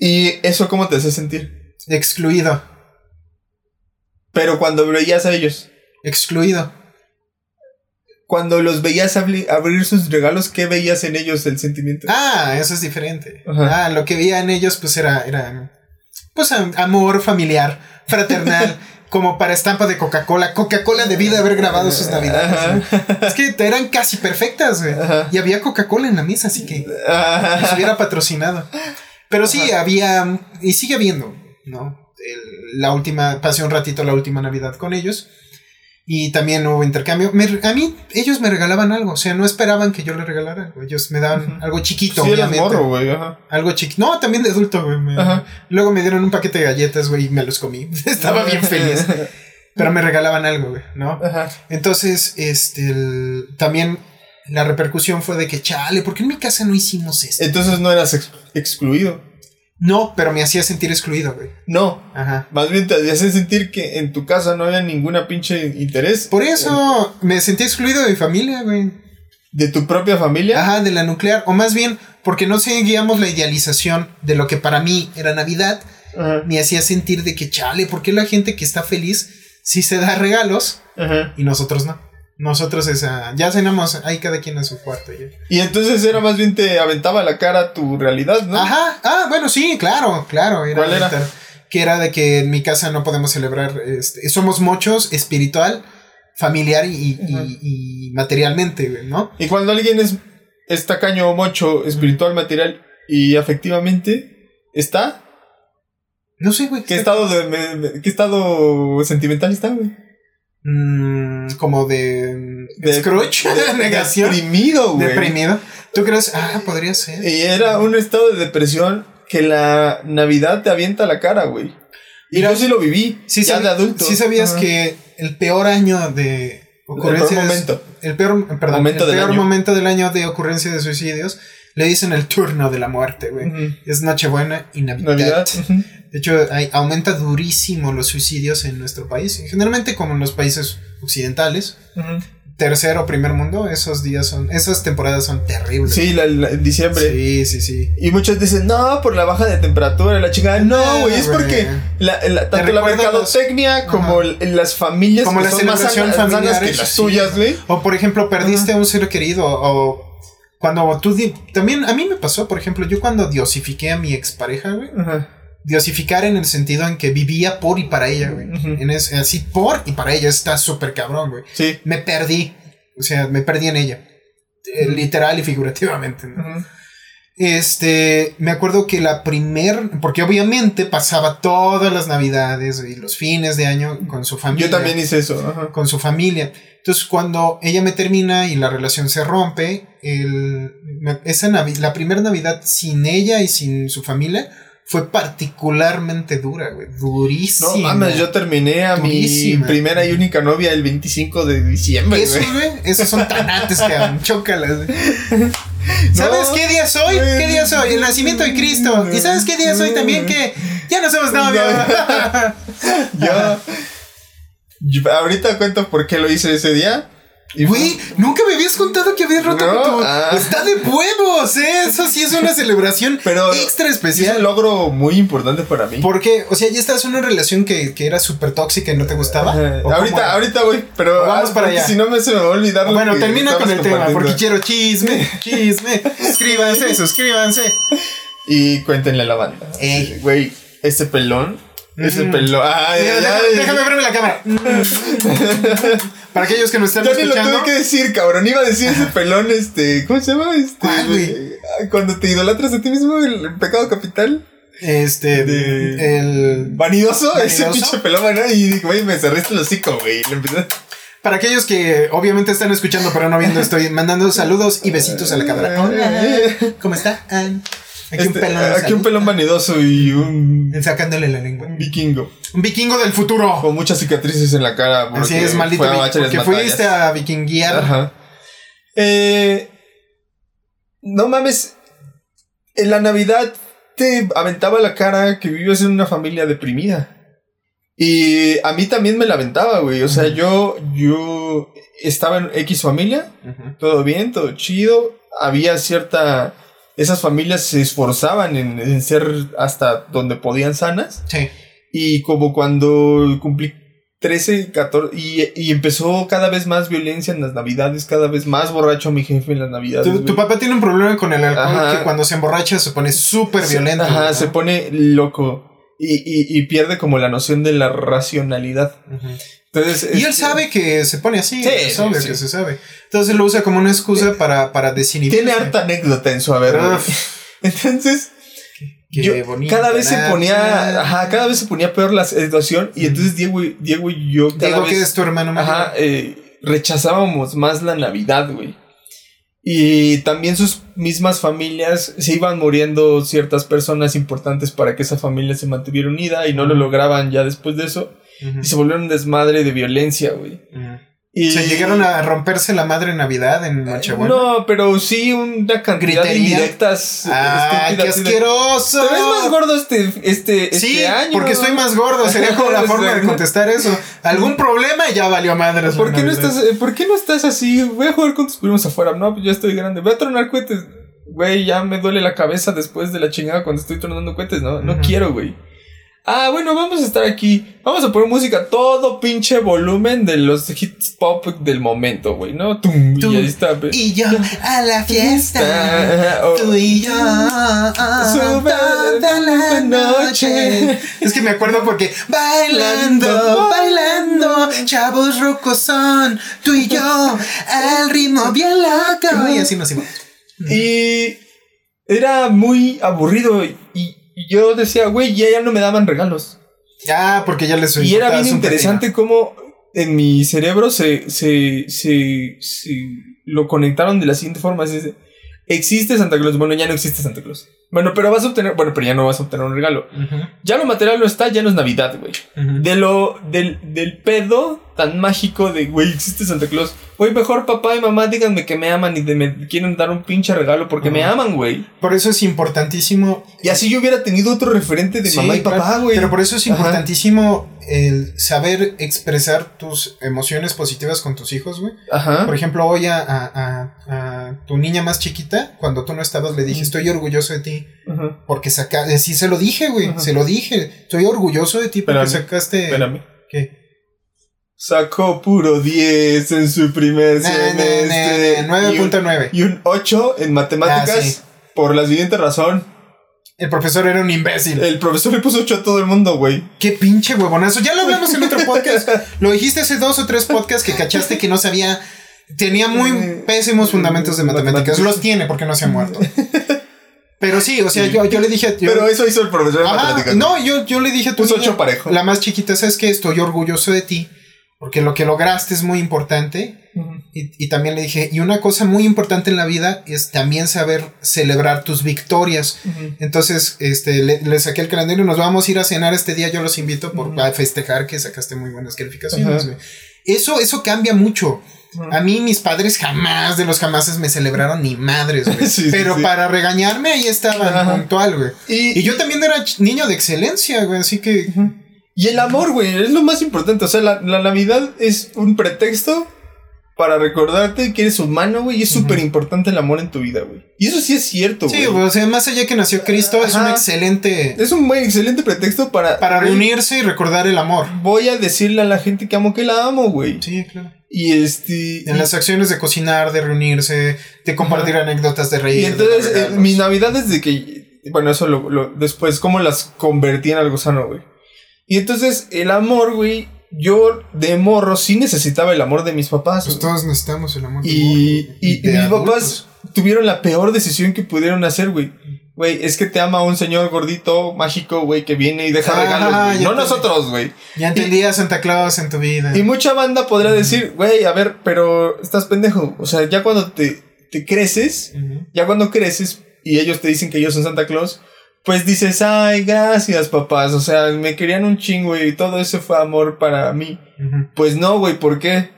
Y eso cómo te hace sentir. excluido, Pero cuando veías a ellos, excluido. cuando los veías abri- abrir sus regalos, ¿qué veías en ellos el sentimiento? Ah, eso es diferente. Ajá. Ah, lo que veía en ellos, pues era, era pues am- amor familiar, fraternal, *laughs* como para estampa de Coca-Cola. Coca-Cola debía de haber grabado sus navidades. Es que eran casi perfectas, güey. Y había Coca-Cola en la mesa, así que nos hubiera patrocinado. Pero sí, había, y sigue habiendo, ¿no? El- la última, pasé un ratito la última Navidad con ellos. Y también hubo intercambio. Me- a mí, ellos me regalaban algo. O sea, no esperaban que yo les regalara algo. Ellos me daban algo chiquito, Sí, obviamente. morro, güey. Ajá. Algo chiquito. No, también de adulto, güey. me-. Luego me dieron un paquete de galletas, güey, y me los comí. *laughs* Estaba bien feliz. *laughs* Pero me regalaban algo, güey, ¿no? Ajá. Entonces, este, el- también la repercusión fue de que, chale, ¿por qué en mi casa no hicimos esto? Entonces no eras ex- excluido. No, pero me hacía sentir excluido, güey. No. Ajá. Más bien te hacían sentir que en tu casa no había ninguna pinche interés. Por eso me sentí excluido de mi familia, güey. De tu propia familia. Ajá, de la nuclear. O más bien, porque no seguíamos la idealización de lo que para mí era Navidad, Ajá. me hacía sentir de que, chale, ¿por qué la gente que está feliz sí se da regalos Ajá. y nosotros no? Nosotros esa, ya cenamos ahí cada quien en su cuarto. ya. Y entonces era más bien te aventaba a la cara tu realidad, ¿no? Ajá, ah, bueno, sí, claro, claro. Era ¿Cuál era? Que era de que en mi casa no podemos celebrar, este, somos muchos espiritual, familiar y, y- y- y materialmente, ¿no? Y cuando alguien es, es tacaño o mocho, espiritual, material y afectivamente, ¿está? No sé, güey. ¿Qué estado, de, me- me- ¿qué estado sentimental está, güey? Mm, como de, De- Scrooge, *laughs* de- negación, Deprimido, güey. deprimido. ¿Tú crees? Ah, podría ser. Y era un estado de depresión que la Navidad te avienta a la cara, güey. Y Mira, yo sí lo viví, Sí, ya de adulto. sí sabías Ajá. que el peor año de ocurrencias. El peor momento. El peor, perdón, Momento el del peor año. momento del año de ocurrencia de suicidios le dicen el turno de la muerte, güey. Es Nochebuena y Navidad. De hecho, hay- aumenta durísimo los suicidios en nuestro país. Generalmente, como en los países occidentales, Ujú. tercer o primer mundo, esos días son, esas temporadas son terribles. Sí, la, la- en diciembre. sí, sí. sí. Y muchos dicen, no, por la baja de temperatura, la chingada. No, güey, es porque la, tanto la mercadotecnia como Ajá. l- las familias Como que la son más sanas, que las sí. tuyas, güey. O por ejemplo, perdiste a un ser querido. O cuando tú. También a mí me pasó, por ejemplo, yo cuando diosifiqué a mi expareja, güey. Ajá. Diosificar en el sentido en que vivía por y para ella, güey. En ese- así, por y para ella. Está súper cabrón, güey. Sí. Me perdí. O sea, me perdí en ella. Eh. Literal y figurativamente. ¿no? Este, me acuerdo que la primer, porque obviamente pasaba todas las navidades y los fines de año con su familia. Yo también hice eso. Ajá. Con su familia. Entonces, cuando ella me termina y la relación se rompe, el, esa Navi- la primera Navidad sin ella y sin su familia fue particularmente dura, güey. No Durísima. mames, yo terminé a Durísima. mi primera y única novia el 25 de diciembre, Esos, güey. esos son tanates que dan, chócalas. güey. *laughs* *laughs* ¿Sabes No. qué día soy? ¿Qué día soy? El nacimiento de Cristo. ¿Y sabes qué día soy también? Que ya no somos novios. *laughs* Yo, yo- *laughs* ahorita cuento por qué lo hice ese día, Güey, nunca me habías contado que habías roto No, con tu. ah. Está de huevos, ¿eh? Eso sí es una celebración Pero extra Es un especial. logro muy importante para mí. Porque, o sea, ya estás en una relación que, que era súper tóxica y no te gustaba. Ajá. ¿O cómo Ahorita, ahorita voy, pero Vamos ah, para allá. Si no me se me va a olvidar. lo Bueno, que termina con el tema porque quiero chisme, *laughs* chisme. Suscríbanse, suscríbanse. Y cuéntenle a la banda. Ey. Güey, ese pelón. Ese Mm. pelón. Ay, Mira, ay, déjame, ay. déjame verme la cámara. *laughs* Para aquellos que nos están Ya ni lo escuchando. tuve que decir, cabrón. Iba a decir ese pelón, este. ¿Cómo se llama? Este. Cuando te idolatras a ti mismo, el, el pecado capital. Este, De- el. Vanidoso, ese ¿Vanidoso? pinche pelón, ¿no? Y güey, me cerraste el hocico, güey. Y le empecé. Para aquellos que obviamente están escuchando pero no viendo, estoy mandando saludos y besitos a la cámara. Hola, *laughs* ¿cómo está? Aquí un Este, pelón. aquí un salud. pelón vanidoso y un, Sacándole la lengua. un vikingo. Un vikingo del futuro. Con muchas cicatrices en la cara. Así es, maldito. fue a Porque fuiste a vikinguear. Ajá. Eh, no mames. En la Navidad te aventaba la cara que vives en una familia deprimida. Y a mí también me la aventaba, güey. O sea, yo, yo estaba en X familia, todo bien, todo chido. Había cierta. Esas familias se esforzaban en, en ser hasta donde podían sanas. Sí. Y como cuando cumplí 13, 14, y, y empezó cada vez más violencia en las navidades, cada vez más borracho mi jefe en las navidades. Tu, papá tiene un problema con el alcohol Ajá. que cuando se emborracha se pone súper violento. Ajá, ¿no? se pone loco. Y, y, y pierde como la noción de la racionalidad. Entonces, Y él este, sabe que se pone así, Sí, es sí, obvio sí. que se sabe. Entonces lo usa como una excusa para, para desinhibirse. Tiene harta anécdota en su haber. *laughs* Entonces, Qué yo- bonita cada vez se ponía, ajá, cada vez se ponía peor la situación. Y entonces Diego, y- Diego y yo cada Diego, vez- que es tu hermano. Ajá, eh, rechazábamos más la Navidad, güey. Y también sus mismas familias se iban muriendo ciertas personas importantes para que esa familia se mantuviera unida y no lo lograban ya después de eso. Y se volvieron un desmadre de violencia, güey. Y Se llegaron a romperse la madre en Navidad en Nochebuena. No, pero sí una cantidad de indirectas. ¡Ah, qué asqueroso! Te ves más gordo este, este, Sí, este año. porque estoy más gordo. Sería como la *laughs* forma de contestar eso. ¿Algún problema? Ya valió madres. ¿Por qué, no estás, eh, ¿Por qué no estás así? Voy a jugar con tus primos afuera. No, pues ya estoy grande. Voy a tronar cohetes. Güey, ya me duele la cabeza después de la chingada cuando estoy tronando cohetes. No, no quiero, güey. Ah, bueno, vamos a estar aquí. Vamos a poner música todo pinche volumen de los hits pop del momento, güey, ¿no? Tum, Tú y ahí está. Y yo a la fiesta. Oh. Tú y yo. Sube toda la noche. Es que me acuerdo porque bailando, bailando, chavos rocosón, tú y yo, al ritmo bien loco. Y así nos íbamos. Y era muy aburrido. Y, y yo decía, güey, ya, ya no me daban regalos. Ya, porque ya les Y era bien interesante cómo en mi cerebro se, se, se, se lo conectaron de la siguiente forma. Es decir, existe Santa Claus. Bueno, ya no existe Santa Claus. Bueno, pero vas a obtener. Bueno, pero ya no vas a obtener un regalo. Ya lo material no está, ya no es Navidad, güey. De lo. Del, del pedo tan mágico de, güey, existe Santa Claus. Güey, mejor papá y mamá díganme que me aman y de me quieren dar un pinche regalo porque me aman, güey. Por eso es importantísimo Y así yo hubiera tenido otro referente de Sí, mamá y papá, güey. Pero por eso es importantísimo el saber expresar tus emociones positivas con tus hijos, güey. Ajá. Por ejemplo, hoy a, a- a- a tu niña más chiquita, cuando tú no estabas, le dije, estoy orgulloso de ti. Ajá. Porque sacaste, sí se lo dije, güey, Ajá. se lo dije. Estoy orgulloso de ti porque Espérame, sacaste... Espérame. ¿Qué? Sacó puro 10 en su primer semestre. na, na, y un- 9.9. Y un 8 en matemáticas. Ah, sí. Por la siguiente razón. El profesor era un imbécil. El profesor le puso 8 a todo el mundo, güey. Qué pinche huevonazo. Ya lo hablamos en otro *laughs* podcast. Lo dijiste hace dos o tres podcasts que cachaste que no sabía. Tenía muy pésimos fundamentos de matemáticas. Los tiene porque no se ha muerto. Pero sí, o sea, yo, yo le dije a yo- Pero eso hizo el profesor de Ajá, matemáticas. no, yo, yo le dije a tu Puso niña, ocho parejo. La más chiquita, ¿sabes qué? Estoy orgulloso de ti. Porque lo que lograste es muy importante. Y, y también le dije, y una cosa muy importante en la vida es también saber celebrar tus victorias. Ujú. Entonces, este, le, le saqué el calendario, nos vamos a ir a cenar este día, yo los invito por Ujú. a festejar que sacaste muy buenas calificaciones, Ajá. güey. Eso, eso cambia mucho. A mí mis padres jamás de los jamases me celebraron ni madres, güey. *laughs* Sí, Pero sí. para regañarme ahí estaban puntual, güey. Y, Y yo también era niño de excelencia, güey, así que... y el amor, güey, es lo más importante. O sea, la, la Navidad es un pretexto para recordarte que eres humano, güey. Y es súper importante el amor en tu vida, güey. Y eso sí es cierto, güey. Sí, o sea, más allá que nació Cristo, es un excelente. Es un buen, excelente pretexto para... Para güey, reunirse y recordar el amor. Voy a decirle a la gente que amo que la amo, güey. Sí, claro. Y este... En y- las acciones de cocinar, de reunirse, de compartir anécdotas, de reír. Y de entonces, dar eh, regalos. mi Navidad desde que. Bueno, eso lo, lo- después, cómo las convertí en algo sano, güey. Y entonces, el amor, güey. Yo de morro sí necesitaba el amor de mis papás. Pues todos necesitamos el amor. y, del y, y de mis adultos. papás tuvieron la peor decisión que pudieron hacer, güey. Güey, es que te ama un señor gordito, mágico, güey, que viene y deja Ah, regalos, No nosotros, güey. Ya entendí a Santa Claus en tu vida. Y mucha banda podrá decir, güey, a ver, pero estás pendejo. O sea, ya cuando te, te creces, ya cuando creces y ellos te dicen que ellos son Santa Claus, pues dices, ay, gracias, papás. O sea, me querían un chingo y todo eso fue amor para mí. Pues no, güey, ¿por qué?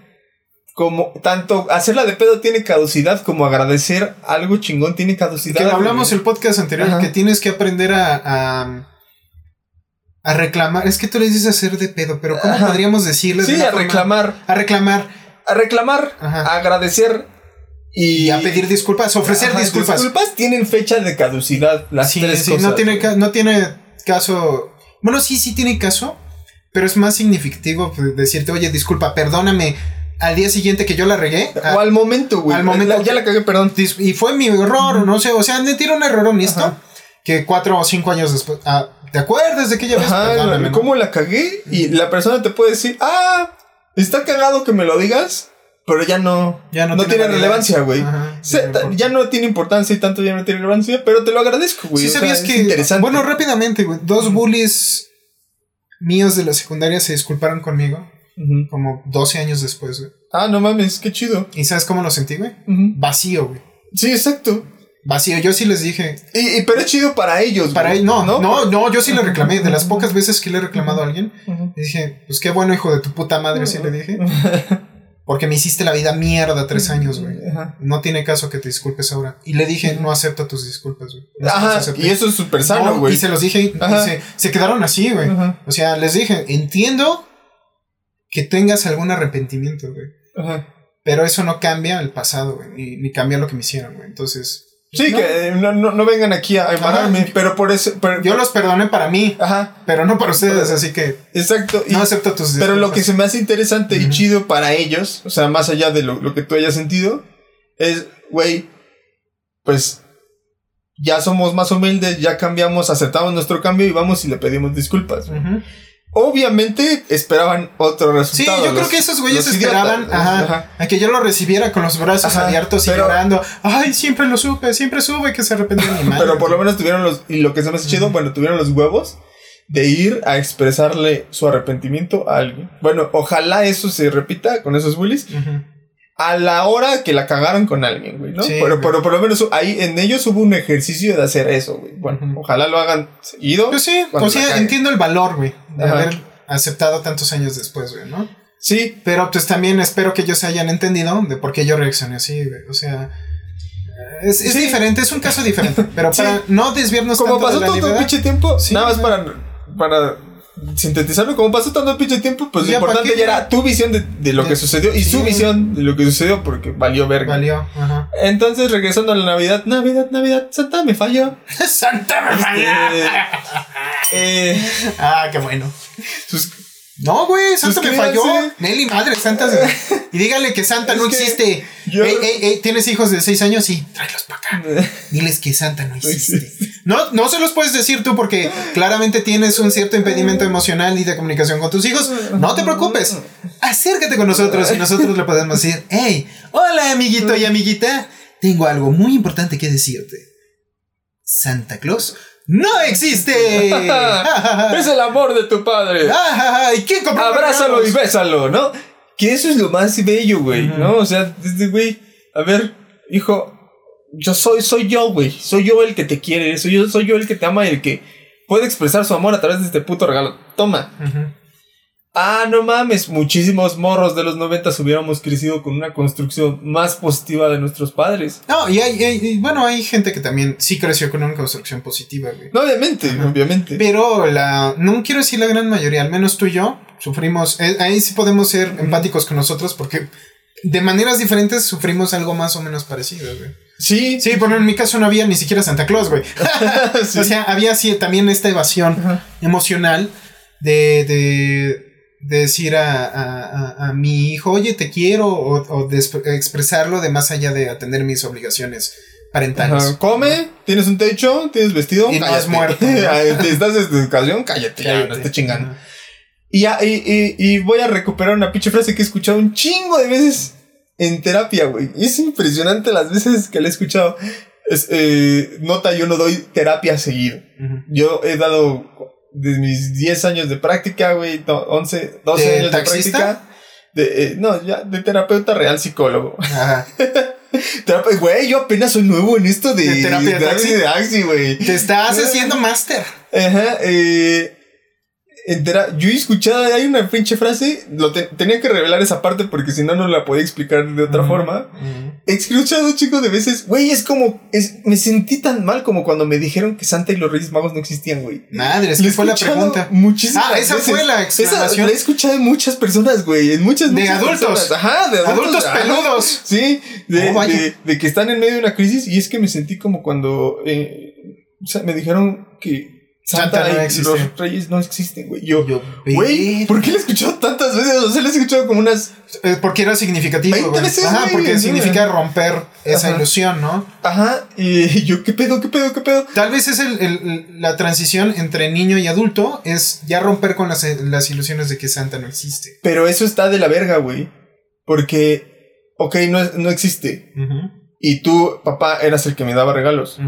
Como tanto hacerla de pedo tiene caducidad como agradecer algo chingón tiene caducidad. Que hablamos güey. el podcast anterior, Ajá. que tienes que aprender a, a, a reclamar. Es que tú le dices hacer de pedo, pero ¿cómo Ajá. podríamos decirle? de Sí, a forma- reclamar. A reclamar A reclamar, Ajá. a agradecer y, y a pedir disculpas, ofrecer Ajá, disculpas. Disculpas tienen fecha de caducidad. Las Sí, tres sí, cosas. no tiene, no tiene caso. Bueno, sí, sí tiene caso, pero es más significativo decirte, oye, disculpa, perdóname al día siguiente que yo la regué. ah, O al momento, güey. Al momento. La- ya la cagué, perdón. y fue mi error, o no sé, o sea, me tiro un error honesto Ajá. que cuatro o cinco años después. ah, ¿Te acuerdas de aquella vez? Ajá. ¿cómo la cagué? Y la persona te puede decir, ah, está cagado que me lo digas, pero ya no, Ya no no, tiene relevancia, güey. Ya no tiene importancia y tanto ya no tiene relevancia, pero te lo agradezco, güey. Sí, o sea, sabías es que. interesante. Bueno, rápidamente, güey. Dos bullies míos de la secundaria se disculparon conmigo. Como 12 años después, güey. Ah, no mames, qué chido. ¿Y sabes cómo lo sentí, güey? Vacío, güey. Sí, exacto. Vacío. Yo sí les dije. Y, y- pero es chido para ellos, Para güey, él, no, no, no, yo sí le reclamé. De las pocas veces que le he reclamado a alguien, dije, pues qué bueno, hijo de tu puta madre, sí le dije. *laughs* Porque me hiciste la vida mierda tres años, güey. No tiene caso que te disculpes ahora. Y le dije, no acepto tus disculpas, güey. No Ajá, y eso es súper sano, No, güey. y se los dije y se, se quedaron así, güey. O sea, les dije, entiendo que tengas algún arrepentimiento, güey. Ajá. Pero eso no cambia el pasado, güey. Ni, ni cambia lo que me hicieron, güey. Entonces. Sí, no. que eh, no, no, no vengan aquí a embarrarme, Ajá. pero por eso. pero- Yo los perdoné para mí, Ajá, pero no para ustedes, así que exacto. y- no acepto tus pero lo que se me hace interesante y chido para ellos, o sea, más allá de lo, lo que tú hayas sentido, es, güey, pues ya somos más humildes, ya cambiamos, aceptamos nuestro cambio y vamos y le pedimos disculpas. Ujú. Obviamente esperaban otro Sí, resultado. yo creo que esos güeyes esperaban idiotas. ajá, Ajá. a que yo lo recibiera con los brazos Ajá, abiertos y pero- llorando. Ay, siempre lo supe, siempre supe que se arrepentía de mi *laughs* madre. Pero por lo menos tuvieron los, y lo que se me hace chido, bueno, tuvieron los huevos de ir a expresarle su arrepentimiento a alguien. Bueno, ojalá eso se repita con esos bullies. A la hora que la cagaron con alguien, güey, ¿no? Sí, pero, güey. pero por lo menos ahí en ellos hubo un ejercicio de hacer eso, güey. Bueno, ojalá lo hagan seguido. Pues sí, o sea, entiendo el valor, güey, de Ajá. haber aceptado tantos años después, güey, ¿no? Sí, Pero pues también espero que ellos hayan entendido de por qué yo reaccioné así, güey. O sea, es, es Sí. diferente, es un caso diferente. Pero *laughs* Sí. para no desviarnos como tanto pasó de la todo el pinche tiempo, Sí, nada más para sintetizarlo, como pasó el pinche tiempo, pues lo ¿para importante ya era tu visión de, de lo De- que sucedió y sí, su visión de lo que sucedió porque valió verga. valió. Ajá. Entonces, regresando a la Navidad, Navidad, Navidad, Santa me falló. *laughs* ¡Santa me falló! Eh, eh, Ah, qué bueno. pues, No, güey, Santa me Suscríbanse. falló. Nelly, madre, Santa. se- Y dígale que Santa Es no que existe. yo- Ey, ey, ey, ¿tienes hijos de 6 años? Sí, tráelos para acá. *laughs* Diles que Santa no existe. No, no se los puedes decir tú porque claramente tienes un cierto impedimento emocional y de comunicación con tus hijos. No te preocupes. Acércate con nosotros y nosotros le podemos decir, hey, hola amiguito y amiguita. Tengo algo muy importante que decirte. Santa Claus no existe. *laughs* es el amor de tu padre. ¿Y quién compró los Abrázalo y bésalo, ¿no? Que eso es lo más bello, güey. ¿no? O sea, desde, güey, a ver, hijo, yo soy, soy yo, güey. Soy yo el que te quiere, soy yo, soy yo el que te ama y el que puede expresar su amor a través de este puto regalo. Toma. Ujú. Ah, no mames, muchísimos morros de los 90 hubiéramos crecido con una construcción más positiva de nuestros padres. No, y hay, hay- y bueno, hay gente que también sí creció con una construcción positiva, güey. No, obviamente, Ajá. obviamente. Pero la. No quiero decir la gran mayoría, al menos tú y yo sufrimos. eh, ahí sí podemos ser empáticos con nosotros porque de maneras diferentes sufrimos algo más o menos parecido, güey. Sí. Sí, pero en mi caso no había ni siquiera Santa Claus, güey. *laughs* Sí. O sea, había sí, también esta evasión Ajá. emocional de, de decir a, a- a- a mi hijo, oye, te quiero, o, o de expresarlo de más allá de atender mis obligaciones parentales. Ajá, Come, tienes un techo, tienes vestido. Y no cállate. has muerto, *laughs* ¿no? Estás en educación, cállate, ya, no estés chingando. Ajá. Y, ya, y, y- y voy a recuperar una pinche frase que he escuchado un chingo de veces en terapia, güey. Es impresionante las veces que la he escuchado. Es, eh, nota, yo no doy terapia seguido. Ujú. Yo he dado de mis 10 años de práctica, güey, no, 11, 12 ¿De años taxista? de práctica. De, eh, no, ya, de terapeuta real psicólogo. Ajá. *laughs* Güey, yo apenas soy nuevo en esto de, ¿De terapia de taxi? de taxi, güey. Te estás haciendo máster. Ajá, eh. Entera- yo he escuchado, hay una pinche frase, lo te- tenía que revelar esa parte porque si no, no la podía explicar de otra forma. He escuchado un chico de veces, güey, es como, es, me sentí tan mal como cuando me dijeron que Santa y los Reyes Magos no existían, güey. Madre, es Lo que he fue la pregunta. Muchísimas Ah, esa veces. fue la Esa exclamación. la he escuchado en muchas personas, güey. En muchas, De muchas adultos. personas. Ajá, de adultos. Adultos ajá. peludos. Sí, de, Oh, de- de que están en medio de una crisis y es que me sentí como cuando eh, o sea, me dijeron que Santa, Santa no existe. los Reyes no existen, güey. Yo, güey, ¿por qué lo he escuchado tantas veces? O sea, lo he escuchado como unas... Eh, Porque era significativo, 20 güey. veces, Ajá, güey, porque significa romper esa ilusión, ¿no? Ajá, y *laughs* yo, ¿qué pedo, qué pedo, qué pedo? Tal vez es el, el- la transición entre niño y adulto, es ya romper con las, las ilusiones de que Santa no existe. Pero eso está de la verga, güey. Porque, ok, no, no existe. Y tú, papá, eras el que me daba regalos.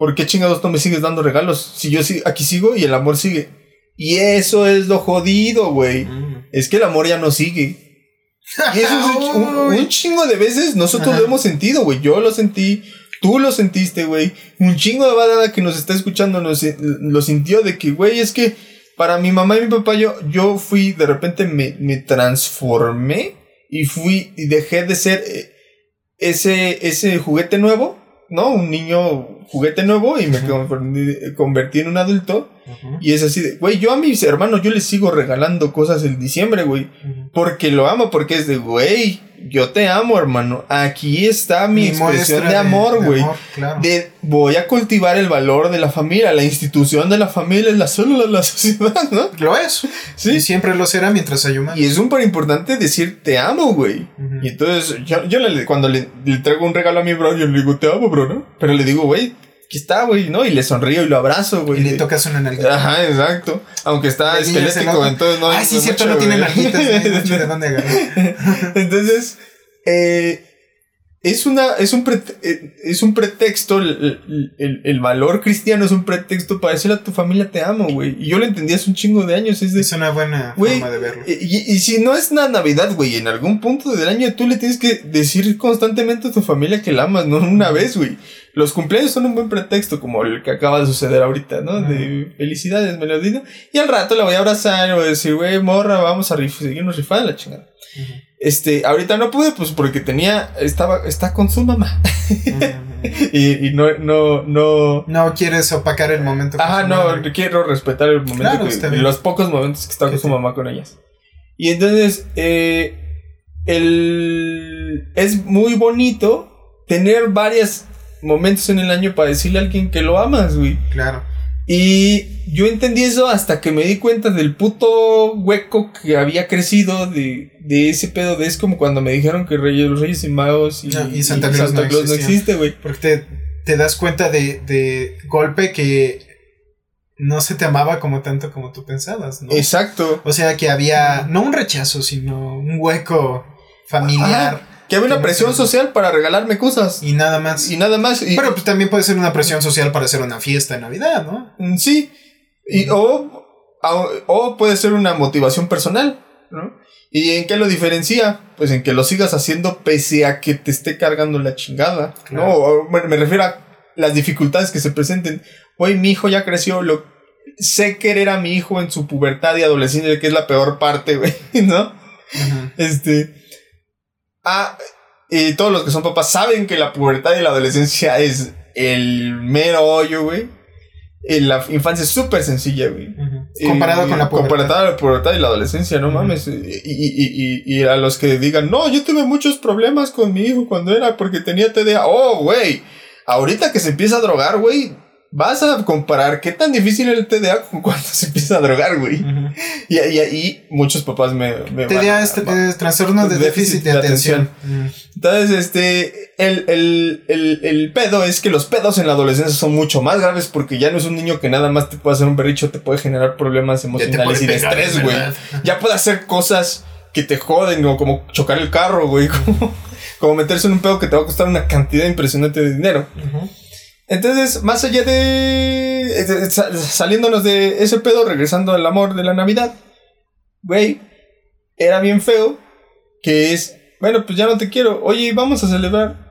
¿Por qué chingados no me sigues dando regalos? Si yo sí, aquí sigo y el amor sigue. Y eso es lo jodido, güey. Es que el amor ya no sigue. Y *laughs* eso es un, un- un chingo de veces nosotros Ajá. lo hemos sentido, güey. Yo lo sentí, tú lo sentiste, güey. Un chingo de badada que nos está escuchando nos, lo sintió de que, güey, es que para mi mamá y mi papá yo, yo fui, de repente me, me transformé y fui y dejé de ser eh, ese, ese juguete nuevo, ¿no? Un niño juguete nuevo y me convertí- convertí en un adulto. Y es así de, güey, yo a mis hermanos yo les sigo regalando cosas en diciembre, güey. Porque lo amo, porque es de, güey, yo te amo, hermano. Aquí está mi, expresión muestra de amor, güey. amor, claro. De voy a cultivar el valor de la familia, la institución de la familia es la célula de la *laughs* sociedad, ¿no? Lo es. Sí. Y siempre lo será mientras hay humanos. Y es súper importante decir te amo, güey. Ujú. Y entonces, yo, yo le- cuando le, le traigo un regalo a mi bro, yo le digo, te amo, bro, ¿no? Pero le digo, güey, aquí está, güey, ¿no? Y le sonrío y lo abrazo, güey. Y le tocas una nalguita. Ajá, exacto. Aunque está Le esquelético, entonces no. Ay, sí, no cierto, mucho, no tiene nalguitas. no hay *laughs* mucho de dónde agarrar. Entonces, eh, es una, es un, prete- eh, es un pretexto, el, el- el valor cristiano es un pretexto para decirle a tu familia te amo, güey. Y yo lo entendí hace un chingo de años, es de, Es una buena forma de verlo. y, y- y si no es una Navidad, güey, en algún punto del año tú le tienes que decir constantemente a tu familia que la amas, no una vez, güey. Los cumpleaños son un buen pretexto, como el que acaba de suceder ahorita, ¿no? De felicidades, melodía. Y al rato la voy a abrazar y voy a decir, güey, morra, vamos a rif seguirnos rifando la chingada. Este, ahorita no pude, pues porque tenía, estaba, está con su mamá. *laughs* y, y no, no, no. No quieres opacar el momento. Ajá, no, madre. quiero respetar el momento, Claro, que- los pocos momentos que está con su mamá con ellas. Y entonces, eh, el, es muy bonito tener varios momentos en el año para decirle a alguien que lo amas, güey. Claro. Y yo entendí eso hasta que me di cuenta del puto hueco que había crecido de, de ese pedo de es como cuando me dijeron que Reyes, los Reyes y Magos y, No, y Santa Claus no existían. existe, güey. Porque te, te das cuenta de, de golpe que no se te amaba como tanto como tú pensabas, ¿no? Exacto. O sea que había no un rechazo, sino un hueco familiar Que había una presión social para regalarme cosas. y nada más. Y nada más. Y, Pero pues también puede ser una presión social para hacer una fiesta de Navidad, ¿no? Mm, Sí. Y, o, o, puede ser una motivación personal, ¿no? ¿Y en qué lo diferencia? Pues en que lo sigas haciendo pese a que te esté cargando la chingada, ¿no? O, me, me refiero a las dificultades que se presenten. Hoy mi hijo ya creció, lo sé querer a mi hijo en su pubertad y adolescencia, que es la peor parte, *laughs* güey, ¿no? Este. Ah, y todos los que son papás saben que la pubertad y la adolescencia es el mero hoyo, güey. la infancia es súper sencilla, güey. Comparado con la pubertad. Comparado con la pubertad y la adolescencia, no mames. Y, y, y, y, a los que digan, no, yo tuve muchos problemas con mi hijo cuando era porque tenía TDA. Oh, güey. Ahorita que se empieza a drogar, güey, vas a comparar qué tan difícil es el TDA con cuando se empieza a drogar, güey. y, ahí muchos papás me... me TDA es, trastorno de, déficit, de, atención. Entonces, este, el, el, el, el, pedo es que los pedos en la adolescencia son mucho más graves porque ya no es un niño que nada más te puede hacer un berricho, te puede generar problemas emocionales y de estrés, güey. Ya puede hacer cosas que te joden, o como chocar el carro, güey. *laughs* Como, como meterse en un pedo que te va a costar una cantidad impresionante de dinero. Entonces, más allá de. saliéndonos de ese pedo, regresando al amor de la Navidad, güey, era bien feo que es. Bueno, pues ya no te quiero. Oye, vamos a celebrar.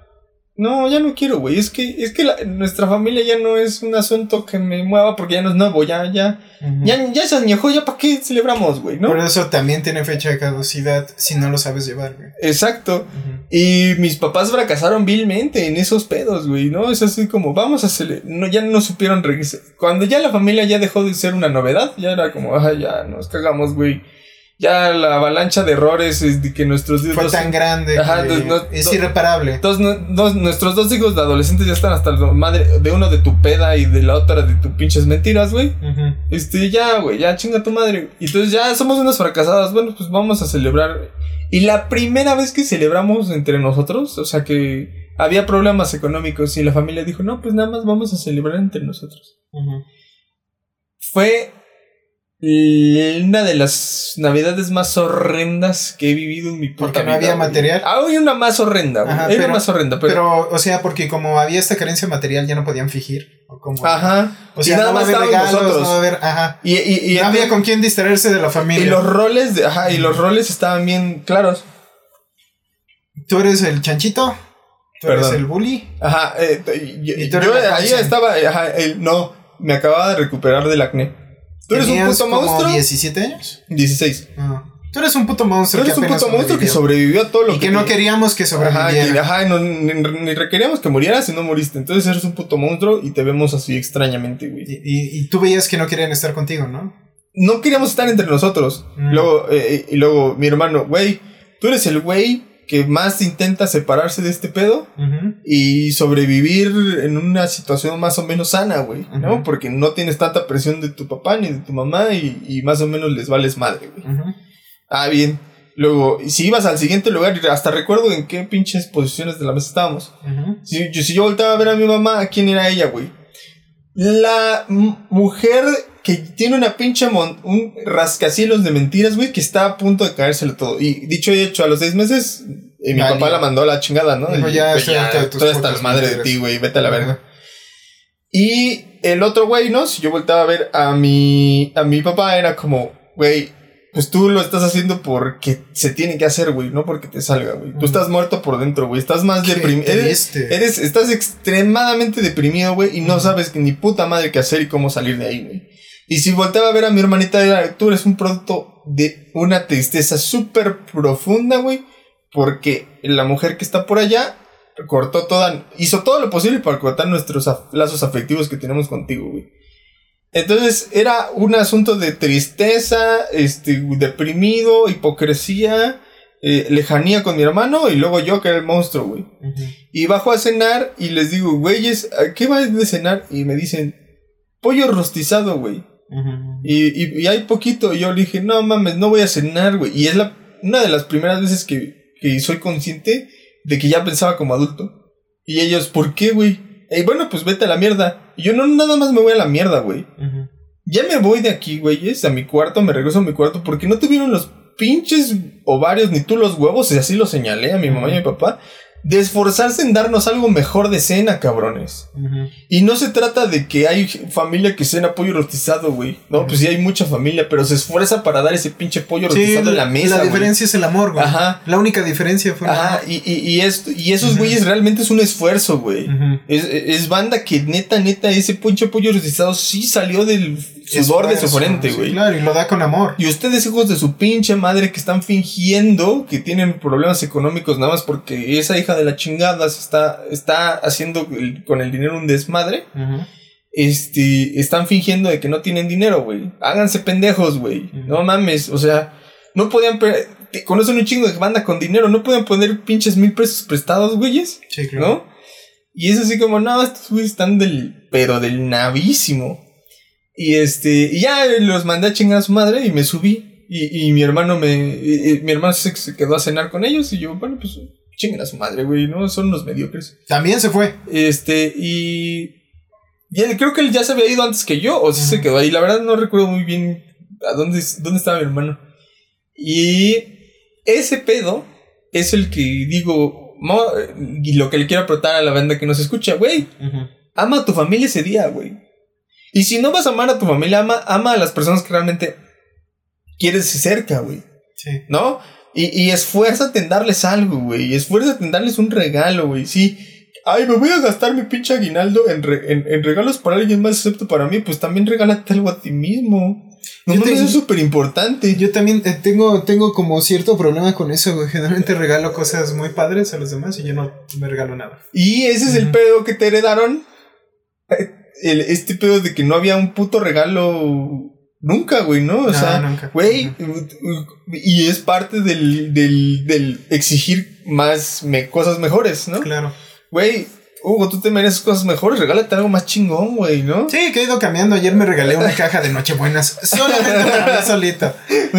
No, ya no quiero, güey. Es que, es que nuestra familia ya no es un asunto que me mueva porque ya no es nuevo, ya, ya. Ya, ya se añejó, ya para qué celebramos, güey, ¿no? Por eso también tiene fecha de caducidad si no lo sabes llevar, güey. Exacto. Y mis papás fracasaron vilmente en esos pedos, güey, ¿no? Es así como, vamos a celebrar. No, ya no supieron regresar. Cuando ya la familia ya dejó de ser una novedad, ya era como, ah, ya nos cagamos, güey ya la avalancha de errores de que nuestros fue tan grande es irreparable. nuestros dos hijos de adolescentes ya están hasta la madre de uno de tu peda y de la otra de tu pinches mentiras güey. Este ya güey ya chinga tu madre. Y entonces ya somos unas fracasadas bueno pues vamos a celebrar. Y la primera vez que celebramos entre nosotros o sea que había problemas económicos y la familia dijo no pues nada más vamos a celebrar entre nosotros fue una de las navidades más horrendas que he vivido en mi puta Porque no había material. Ah, hay una más horrenda, pero, más horrenda, pero... o sea, porque como había esta carencia material, ya no podían fingir. ajá. O sea, nada más regalos, nosotros. no ajá. Y, y, no había con quién distraerse de la familia. Y los roles, de, ajá, y los roles estaban bien claros. Tú eres el chanchito. Tú eres el bully. Ajá. Eh, y yo ahí estaba, ajá, el, no, me acababa de recuperar del acné. ¿Tú eres un puto monstruo? 17 años? 16. Tú eres un puto monstruo. Tú eres un puto monstruo que sobrevivió a todo lo y que, no queríamos que sobreviviera. Ajá, no, ni, requeríamos que murieras y no moriste. Entonces eres un puto monstruo y te vemos así extrañamente, güey. Y, tú veías que no querían estar contigo, ¿no? No queríamos estar entre nosotros. Mm. Luego, eh, y luego mi hermano, güey, tú eres el güey que más intenta separarse de este pedo y sobrevivir en una situación más o menos sana, güey, ¿no? Porque no tienes tanta presión de tu papá ni de tu mamá y, más o menos les vales madre, güey. Ah, bien. Luego, si ibas al siguiente lugar, hasta recuerdo en qué pinches posiciones de la mesa estábamos. si, yo, si yo voltaba a ver a mi mamá, ¿quién era ella, güey? La mujer que tiene una pinche un rascacielos de mentiras, güey, que está a punto de caérselo todo. Y dicho y hecho, a los seis meses, eh, mi papá la mandó a la chingada, ¿no? Dijo, ya, ya toda esta madre de ti, güey, vete a la verga. Y el otro güey, ¿no? Si yo voltaba a ver a mi, a mi papá, era como, güey, pues tú lo estás haciendo porque se tiene que hacer, güey, no porque te salga, güey. Tú estás muerto por dentro, güey. Estás más deprimido. Eres, eres, estás extremadamente deprimido, güey, y no sabes ni puta madre qué hacer y cómo salir de ahí, güey. Y si volteaba a ver a mi hermanita, era, tú eres un producto de una tristeza súper profunda, güey. Porque la mujer que está por allá cortó toda, hizo todo lo posible para cortar nuestros lazos afectivos que tenemos contigo, güey. Entonces era un asunto de tristeza, este, deprimido, hipocresía, eh, lejanía con mi hermano y luego yo que era el monstruo, güey. Y bajo a cenar y les digo, güeyes, ¿qué vais de cenar? Y me dicen, pollo rostizado, güey y, y, hay poquito. Y yo le dije, no mames, no voy a cenar, güey. Y es la, una de las primeras veces que, que soy consciente de que ya pensaba como adulto. Y ellos, ¿por qué, güey? Y bueno, pues vete a la mierda. Y yo no, nada más me voy a la mierda, güey. Ya me voy de aquí, güeyes, a mi cuarto, me regreso a mi cuarto porque no tuvieron los pinches ovarios ni tú los huevos, y así lo señalé a mi mamá y a mi papá, de esforzarse en darnos algo mejor de cena, cabrones. Y no se trata de que hay familia que cena pollo rostizado, güey. No, pues sí hay mucha familia, pero se esfuerza para dar ese pinche pollo rostizado en la mesa. La diferencia es el amor, güey. Ajá. La única diferencia fue. Ajá. Y, y, y, esto, y esos güeyes realmente es un esfuerzo, güey. es, es, banda que neta, neta, ese pinche pollo rostizado sí salió del sudor de su frente, güey. claro, y lo da con amor. Y ustedes, hijos de su pinche madre, que están fingiendo que tienen problemas económicos nada más porque esa hija de la chingada se está, está haciendo con el dinero un desmadre. este, están fingiendo de que no tienen dinero, güey. Háganse pendejos, güey. No mames, o sea, no podían... Conocen un chingo de banda con dinero, no pueden poner pinches mil pesos prestados, güeyes. Sí, claro. ¿No? Y es así como, no, estos güeyes están del, pero del navísimo. Y este, y ya los mandé a chingar a su madre y me subí. Y, y mi hermano me, mi hermano se, quedó a cenar con ellos y yo, bueno, pues chinguen a su madre, güey, ¿no? Son unos mediocres. También se fue. Este, y y él, creo que él ya se había ido antes que yo, o si se quedó ahí. La verdad no recuerdo muy bien a dónde, dónde estaba mi hermano. Y ese pedo es el que digo, y lo que le quiero apretar a la banda que nos escucha, güey. Ama a tu familia ese día, güey. Y si no vas a amar a tu familia, ama, ama a las personas que realmente quieres cerca, güey. Sí. ¿No? Y, y esfuérzate en darles algo, güey. Esfuérzate en darles un regalo, güey. Sí ay, me voy a gastar mi pinche aguinaldo en, en, regalos para alguien más excepto para mí, pues también regálate algo a ti mismo. No eso es súper importante. Yo también eh, tengo, tengo como cierto problema con eso, güey. Generalmente regalo cosas muy padres a los demás y yo no me regalo nada. Y ese es el pedo que te heredaron. Eh, el, este pedo de que no había un puto regalo Nunca, güey, ¿no? O sea, güey, y es parte del, del, del exigir más me, cosas mejores, ¿no? Claro. Güey, Hugo, tú te mereces cosas mejores, regálate algo más chingón, güey, ¿no? Sí, que he ido cambiando. Ayer me regalé una caja de Nochebuenas. Solamente para mí *laughs* solito.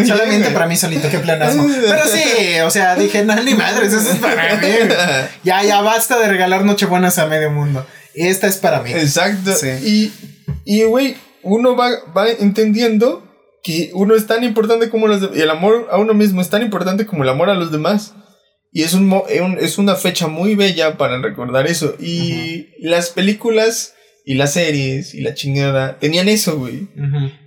Solamente para mí solito, qué planasmo. *laughs* Pero sí, o sea, dije, no, ni madres, eso es para mí. *laughs* Ya, ya basta de regalar Nochebuenas a medio mundo. Esta es para mí. Exacto. Y, y, güey, uno va, va entendiendo que uno es tan importante como los demás. Y el amor a uno mismo es tan importante como el amor a los demás. Y es, un, es una fecha muy bella para recordar eso. Y las películas y las series y la chingada tenían eso, güey.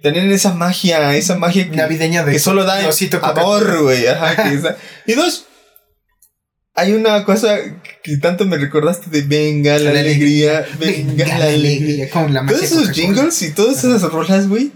Tenían esa magia, esa magia navideña de que solo da amor, güey. y dos, hay una cosa que tanto me recordaste de venga la, alegría, venga, la, alegría. Con la Todos esos jingles y todas esas rolas, güey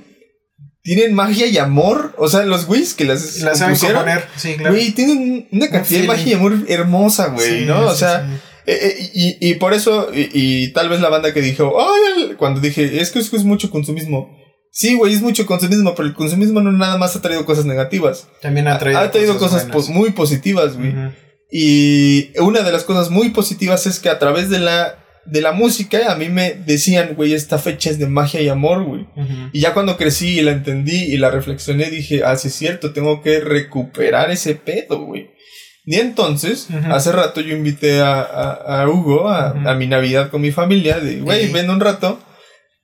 tienen magia y amor. O sea, los güeyes que las, las saben componer. Sí, claro. Güey, tienen una cantidad de magia y amor hermosa, güey, ¿no? o sea, eh, eh, y, y, por eso, y, tal vez la banda que dijo, ay, cuando dije, es que es, mucho consumismo. Sí, güey, es mucho consumismo, pero el consumismo no nada más ha traído cosas negativas. También ha traído, ha, traído cosas, muy positivas, güey. Y una de las cosas muy positivas es que a través de la de la música, a mí me decían, güey, esta fecha es de magia y amor, güey. Y ya cuando crecí y la entendí y la reflexioné, dije, ah, sí es cierto, tengo que recuperar ese pedo, güey. Y entonces, hace rato yo invité a, a, Hugo a, a, mi Navidad con mi familia, de, güey, ven un rato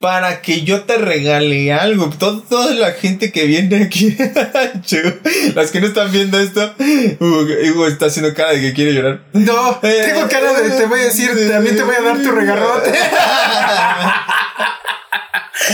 para que yo te regale algo. toda la gente que viene aquí, *laughs* las que no están viendo esto, Hugo, está haciendo cara de que quiere llorar. No, tengo cara de te voy a decir, también te voy a dar tu regalote. *laughs*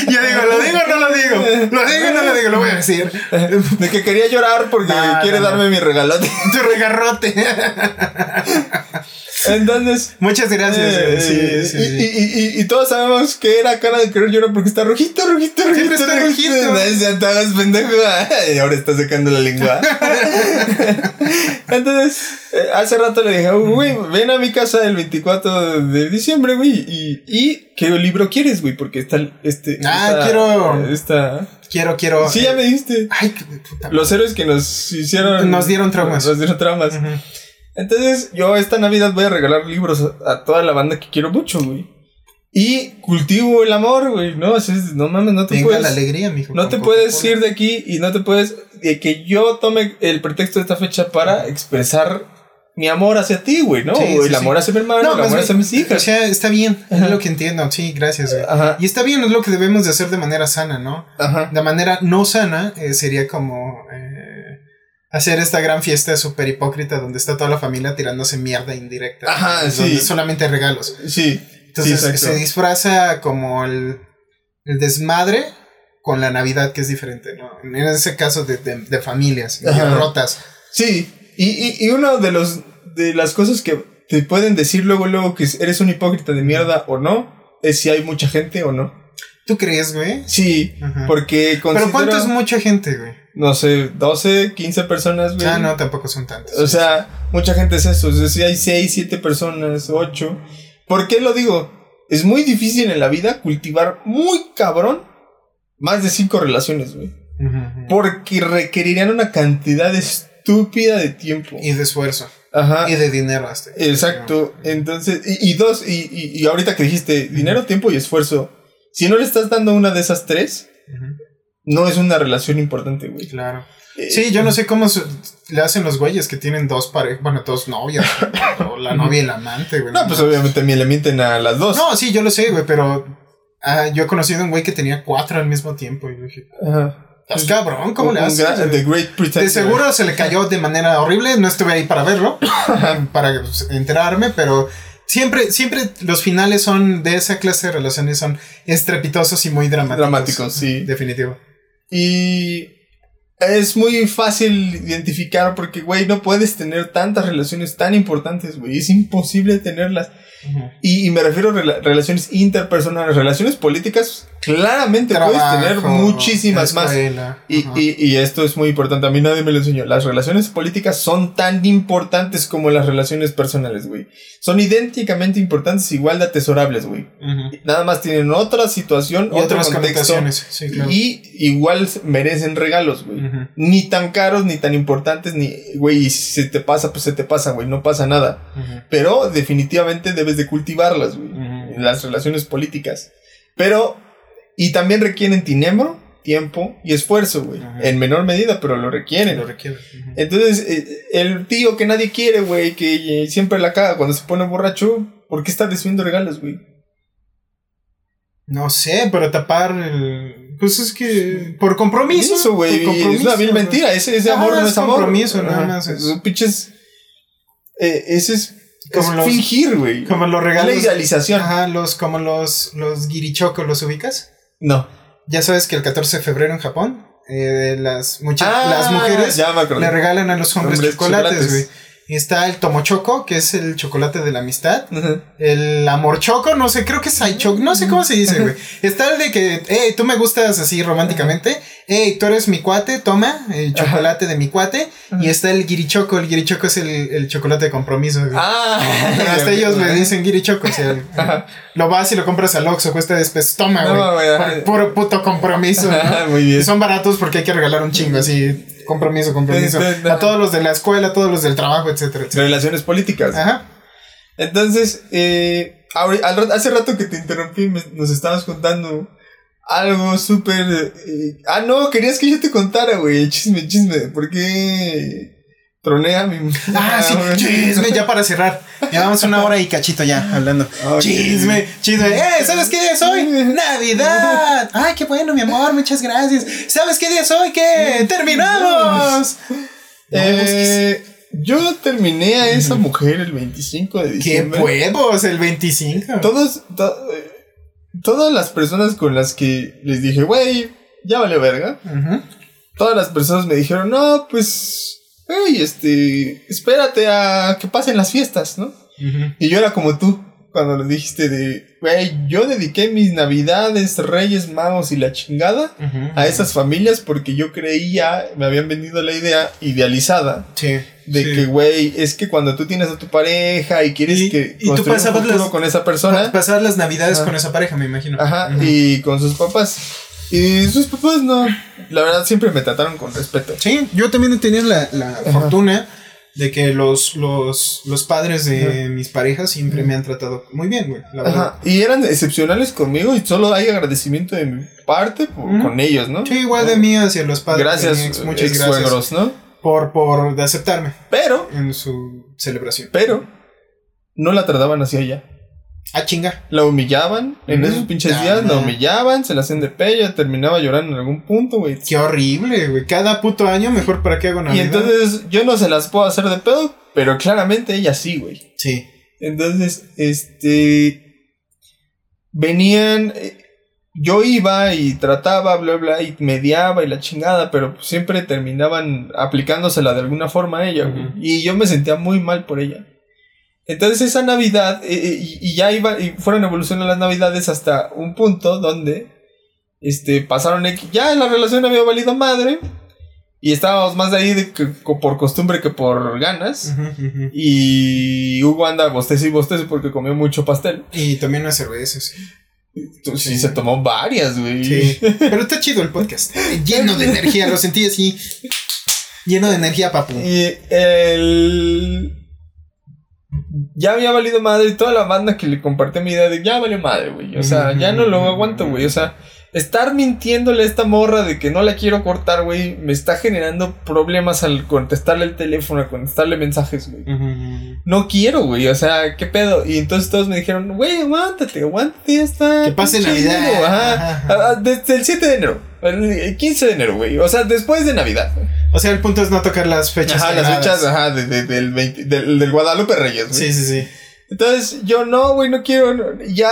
Yo digo, ¿lo digo o no lo digo? ¿Lo digo o no lo digo? Lo voy a decir. De que quería llorar porque quiere darme mi regalote. Tu regarrote. *laughs* Entonces. Muchas gracias. Eh, sí, sí, y, y, y, y, todos sabemos que era cara de querer llorar porque está rojito, rojito, rojito. Está rojito. No, te hagas pendejo. *laughs* Y ahora está secando la lengua. *laughs* Entonces, eh, hace rato le dije, güey, ven a mi casa el 24 de diciembre, güey. Y, y ¿qué libro quieres, güey? Porque está este. Ah, quiero. Está. Quiero, quiero. Sí, ya me diste. Ay, qué puta. Los héroes que nos hicieron. Nos dieron traumas. Nos dieron traumas. Entonces, yo esta Navidad voy a regalar libros a, toda la banda que quiero mucho, güey. Y cultivo el amor, güey, ¿no? Así es, no mames, no te Venga puedes. la alegría, mijo. No te puedes ir de aquí y no te puedes. De que yo tome el pretexto de esta fecha para expresar mi amor hacia ti, güey, ¿no? o el amor hacia mi hermano, el amor hacia mis hijas. O sea, está bien, es lo que entiendo, sí, gracias, güey. Ajá. Y está bien, es lo que debemos de hacer de manera sana, ¿no? Ajá. De manera no sana eh, sería como. Eh, hacer esta gran fiesta súper hipócrita donde está toda la familia tirándose mierda indirecta. Ajá, sí. Donde solamente regalos. Sí. Entonces se disfraza como el, el, desmadre con la Navidad, que es diferente, ¿no? En ese caso de, de, familias rotas. Sí. Y, y, y uno de los de las cosas que te pueden decir luego, luego que eres un hipócrita de mierda o no, es si hay mucha gente o no. ¿Tú crees, güey? Sí, porque considero... Pero ¿cuánto es mucha gente, güey? no sé, 12, 15 personas, güey. Ah, no, tampoco son tantos. O sea, mucha gente es eso. O sea, si hay 6, 7 personas, 8. ¿Por qué lo digo? es muy difícil en la vida cultivar muy cabrón más de cinco relaciones, güey. Porque requerirían una cantidad estúpida de tiempo. Y de esfuerzo. Ajá. Y de dinero hasta. Exacto. Entonces, y, y dos, y, y, y ahorita que dijiste dinero, tiempo y esfuerzo. Si no le estás dando una de esas tres, Ujú. no es una relación importante, güey. Claro. Eh, Sí, yo no sé cómo se- le hacen los güeyes que tienen dos parejas, bueno, dos novias, *laughs* o la novia y el amante, güey. No, pues obviamente me le mienten a las dos. No, sí, yo lo sé, güey, pero ah, yo he conocido a un güey que tenía cuatro al mismo tiempo y yo dije, Ajá. estás cabrón, ¿cómo Un- le haces? gra- güey?" The Great. De seguro se le cayó de manera horrible, no estuve ahí para verlo, *laughs* para pues, enterarme, pero siempre, siempre los finales son de esa clase de relaciones son estrepitosos y muy dramáticos. Dramáticos, sí. Definitivo. Y es muy fácil identificar porque, güey, no puedes tener tantas relaciones tan importantes, güey. Es imposible tenerlas. Y, y me refiero a rela- relaciones interpersonales, relaciones políticas. Claramente puedes tener muchísimas más. Y, y- y esto es muy importante, a mí nadie me lo enseñó. Las relaciones políticas son tan importantes como las relaciones personales, güey. Son idénticamente importantes, igual de atesorables, güey. Nada más tienen otra situación, Y otro otras contexto. connotaciones, sí, claro. Y igual merecen regalos, güey. Ni tan caros, ni tan importantes, ni, güey, y si se te pasa, pues se te pasa, güey, no pasa nada. Pero definitivamente debes de cultivarlas, güey. Las relaciones políticas. Pero, y también requieren dinero, tiempo y esfuerzo, güey. En menor medida, pero lo requieren. Lo requiere. Ujú. Entonces, eh, el tío que nadie quiere, güey, que eh, siempre la caga cuando se pone borracho, ¿por qué está recibiendo regalos, güey? No sé, pero tapar el. Pues es que. Por compromiso. Eso, güey. Es una vil mentira. Ese, ese Ah, amor no es es amor. compromiso, nada más es- Esos pinches. eh, ese es. Como es los- fingir, güey. Como los La regalos. idealización. Ajá, los, como los, los guirichocos, ¿los ubicas? No. Ya sabes que el 14 de febrero en Japón, eh, las, muchas, Ah, las mujeres le regalan a los hombres, Hombres chocolates, chocolates. güey. Y está el tomochoco, que es el chocolate de la amistad. Ajá. El amor choco, no sé, creo que es choco, no sé cómo se dice, güey. Está el de que, hey, tú me gustas así románticamente. Hey, tú eres mi cuate, toma el chocolate de mi cuate. Y está el guirichoco, el guirichoco es el, el chocolate de compromiso, güey. Ah. *laughs* Hasta ellos le dicen guirichoco, o sea, Ajá. lo vas y lo compras al Oxxo, cuesta después, toma, No, güey. por puro puto compromiso, ¿no? Muy bien. Y son baratos porque hay que regalar un chingo, así, compromiso, compromiso. A todos los de la escuela, a todos los del trabajo, etcétera, etcétera. Relaciones políticas. Ajá. Entonces, eh, hace rato que te interrumpí, me- nos estabas contando algo súper... eh, ah, no, querías que yo te contara, güey. Chisme, chisme. ¿Por qué tronea mi... Ah, *laughs* sí, güey. chisme, ya para cerrar. Llevamos una hora y cachito ya hablando. Ok. Chisme, chisme. ¡Eh! ¿Sabes qué día es hoy? ¡Navidad! *laughs* ¡Ay, qué bueno, mi amor! Muchas gracias. ¿Sabes qué día es hoy? ¿Qué? ¡Terminamos! Eh, yo terminé a esa mujer el 25 de ¡Qué diciembre. huevos! El 25. Todos, to- eh, todas las personas con las que les dije, güey, ya vale verga. Todas las personas me dijeron, no, pues, hey, este, espérate a que pasen las fiestas, ¿no? Y yo era como tú, cuando le dijiste de, güey, yo dediqué mis navidades, reyes, magos y la chingada a esas familias porque yo creía, me habían vendido la idea idealizada Sí. de sí. que, güey, es que cuando tú tienes a tu pareja y quieres Y- que y tú un pasabas futuro las- con esa persona, Pasar las navidades con esa pareja, me imagino. ajá, y con sus papás. Y sus papás no, la verdad siempre me trataron con respeto. Sí, yo también he tenido la, la fortuna de que los, los, los padres de mis parejas siempre me han tratado muy bien, güey. La verdad. Ajá, y eran excepcionales conmigo y solo hay agradecimiento de mi parte por- con ellos, ¿no? Sí, igual de mí hacia los padres. Gracias, de mi ex, muchas ex gracias suegros, ¿no? por, por de aceptarme Pero, en su celebración. pero, no la trataban hacia ella. Ah, chinga. La humillaban, en Mm, esos pinches ta días la humillaban, se la hacían de pella, terminaba llorando en algún punto, güey. Qué horrible, güey. Cada puto año mejor para qué hago Y Navidad. entonces yo no se las puedo hacer de pedo, pero claramente ella sí, güey. Sí. Entonces, este. Venían. eh, Yo iba y trataba, bla, bla, y mediaba y la chingada, pero siempre terminaban aplicándosela de alguna forma a ella, güey. Y yo me sentía muy mal por ella. Entonces, esa Navidad, eh, eh, y, y ya iba, y fueron evolucionando las Navidades hasta un punto donde. Este, pasaron. Ya la relación había valido madre. Y estábamos más de ahí de que- co- por costumbre que por ganas. Y Hugo anda bostece y bostece porque comió mucho pastel. Y también unas cervezas. Entonces, sí, se tomó varias, güey. Sí. *laughs* Pero está chido el podcast. Lleno de energía, lo sentí así. Lleno de energía, papu. Y el. Ya había valido madre y toda la banda que le compartí mi idea de ya valió madre, güey. O sea, ya no lo aguanto, güey. O sea, estar mintiéndole a esta morra de que no la quiero cortar, güey, me está generando problemas al contestarle el teléfono, al contestarle mensajes, güey. No quiero, güey. O sea, ¿qué pedo? Y entonces todos me dijeron, güey, aguántate, aguántate, ya está. Que pase Navidad. enero", Ajá. Ajá. Desde el 7 de enero. El 15 de enero, güey. O sea, después de Navidad. O sea, el punto es no tocar las fechas. Ajá, las fechas, ajá, de- de- del, 20 del, del Guadalupe Reyes, güey. Sí, sí, sí. Entonces, yo no, güey, no quiero. no, ya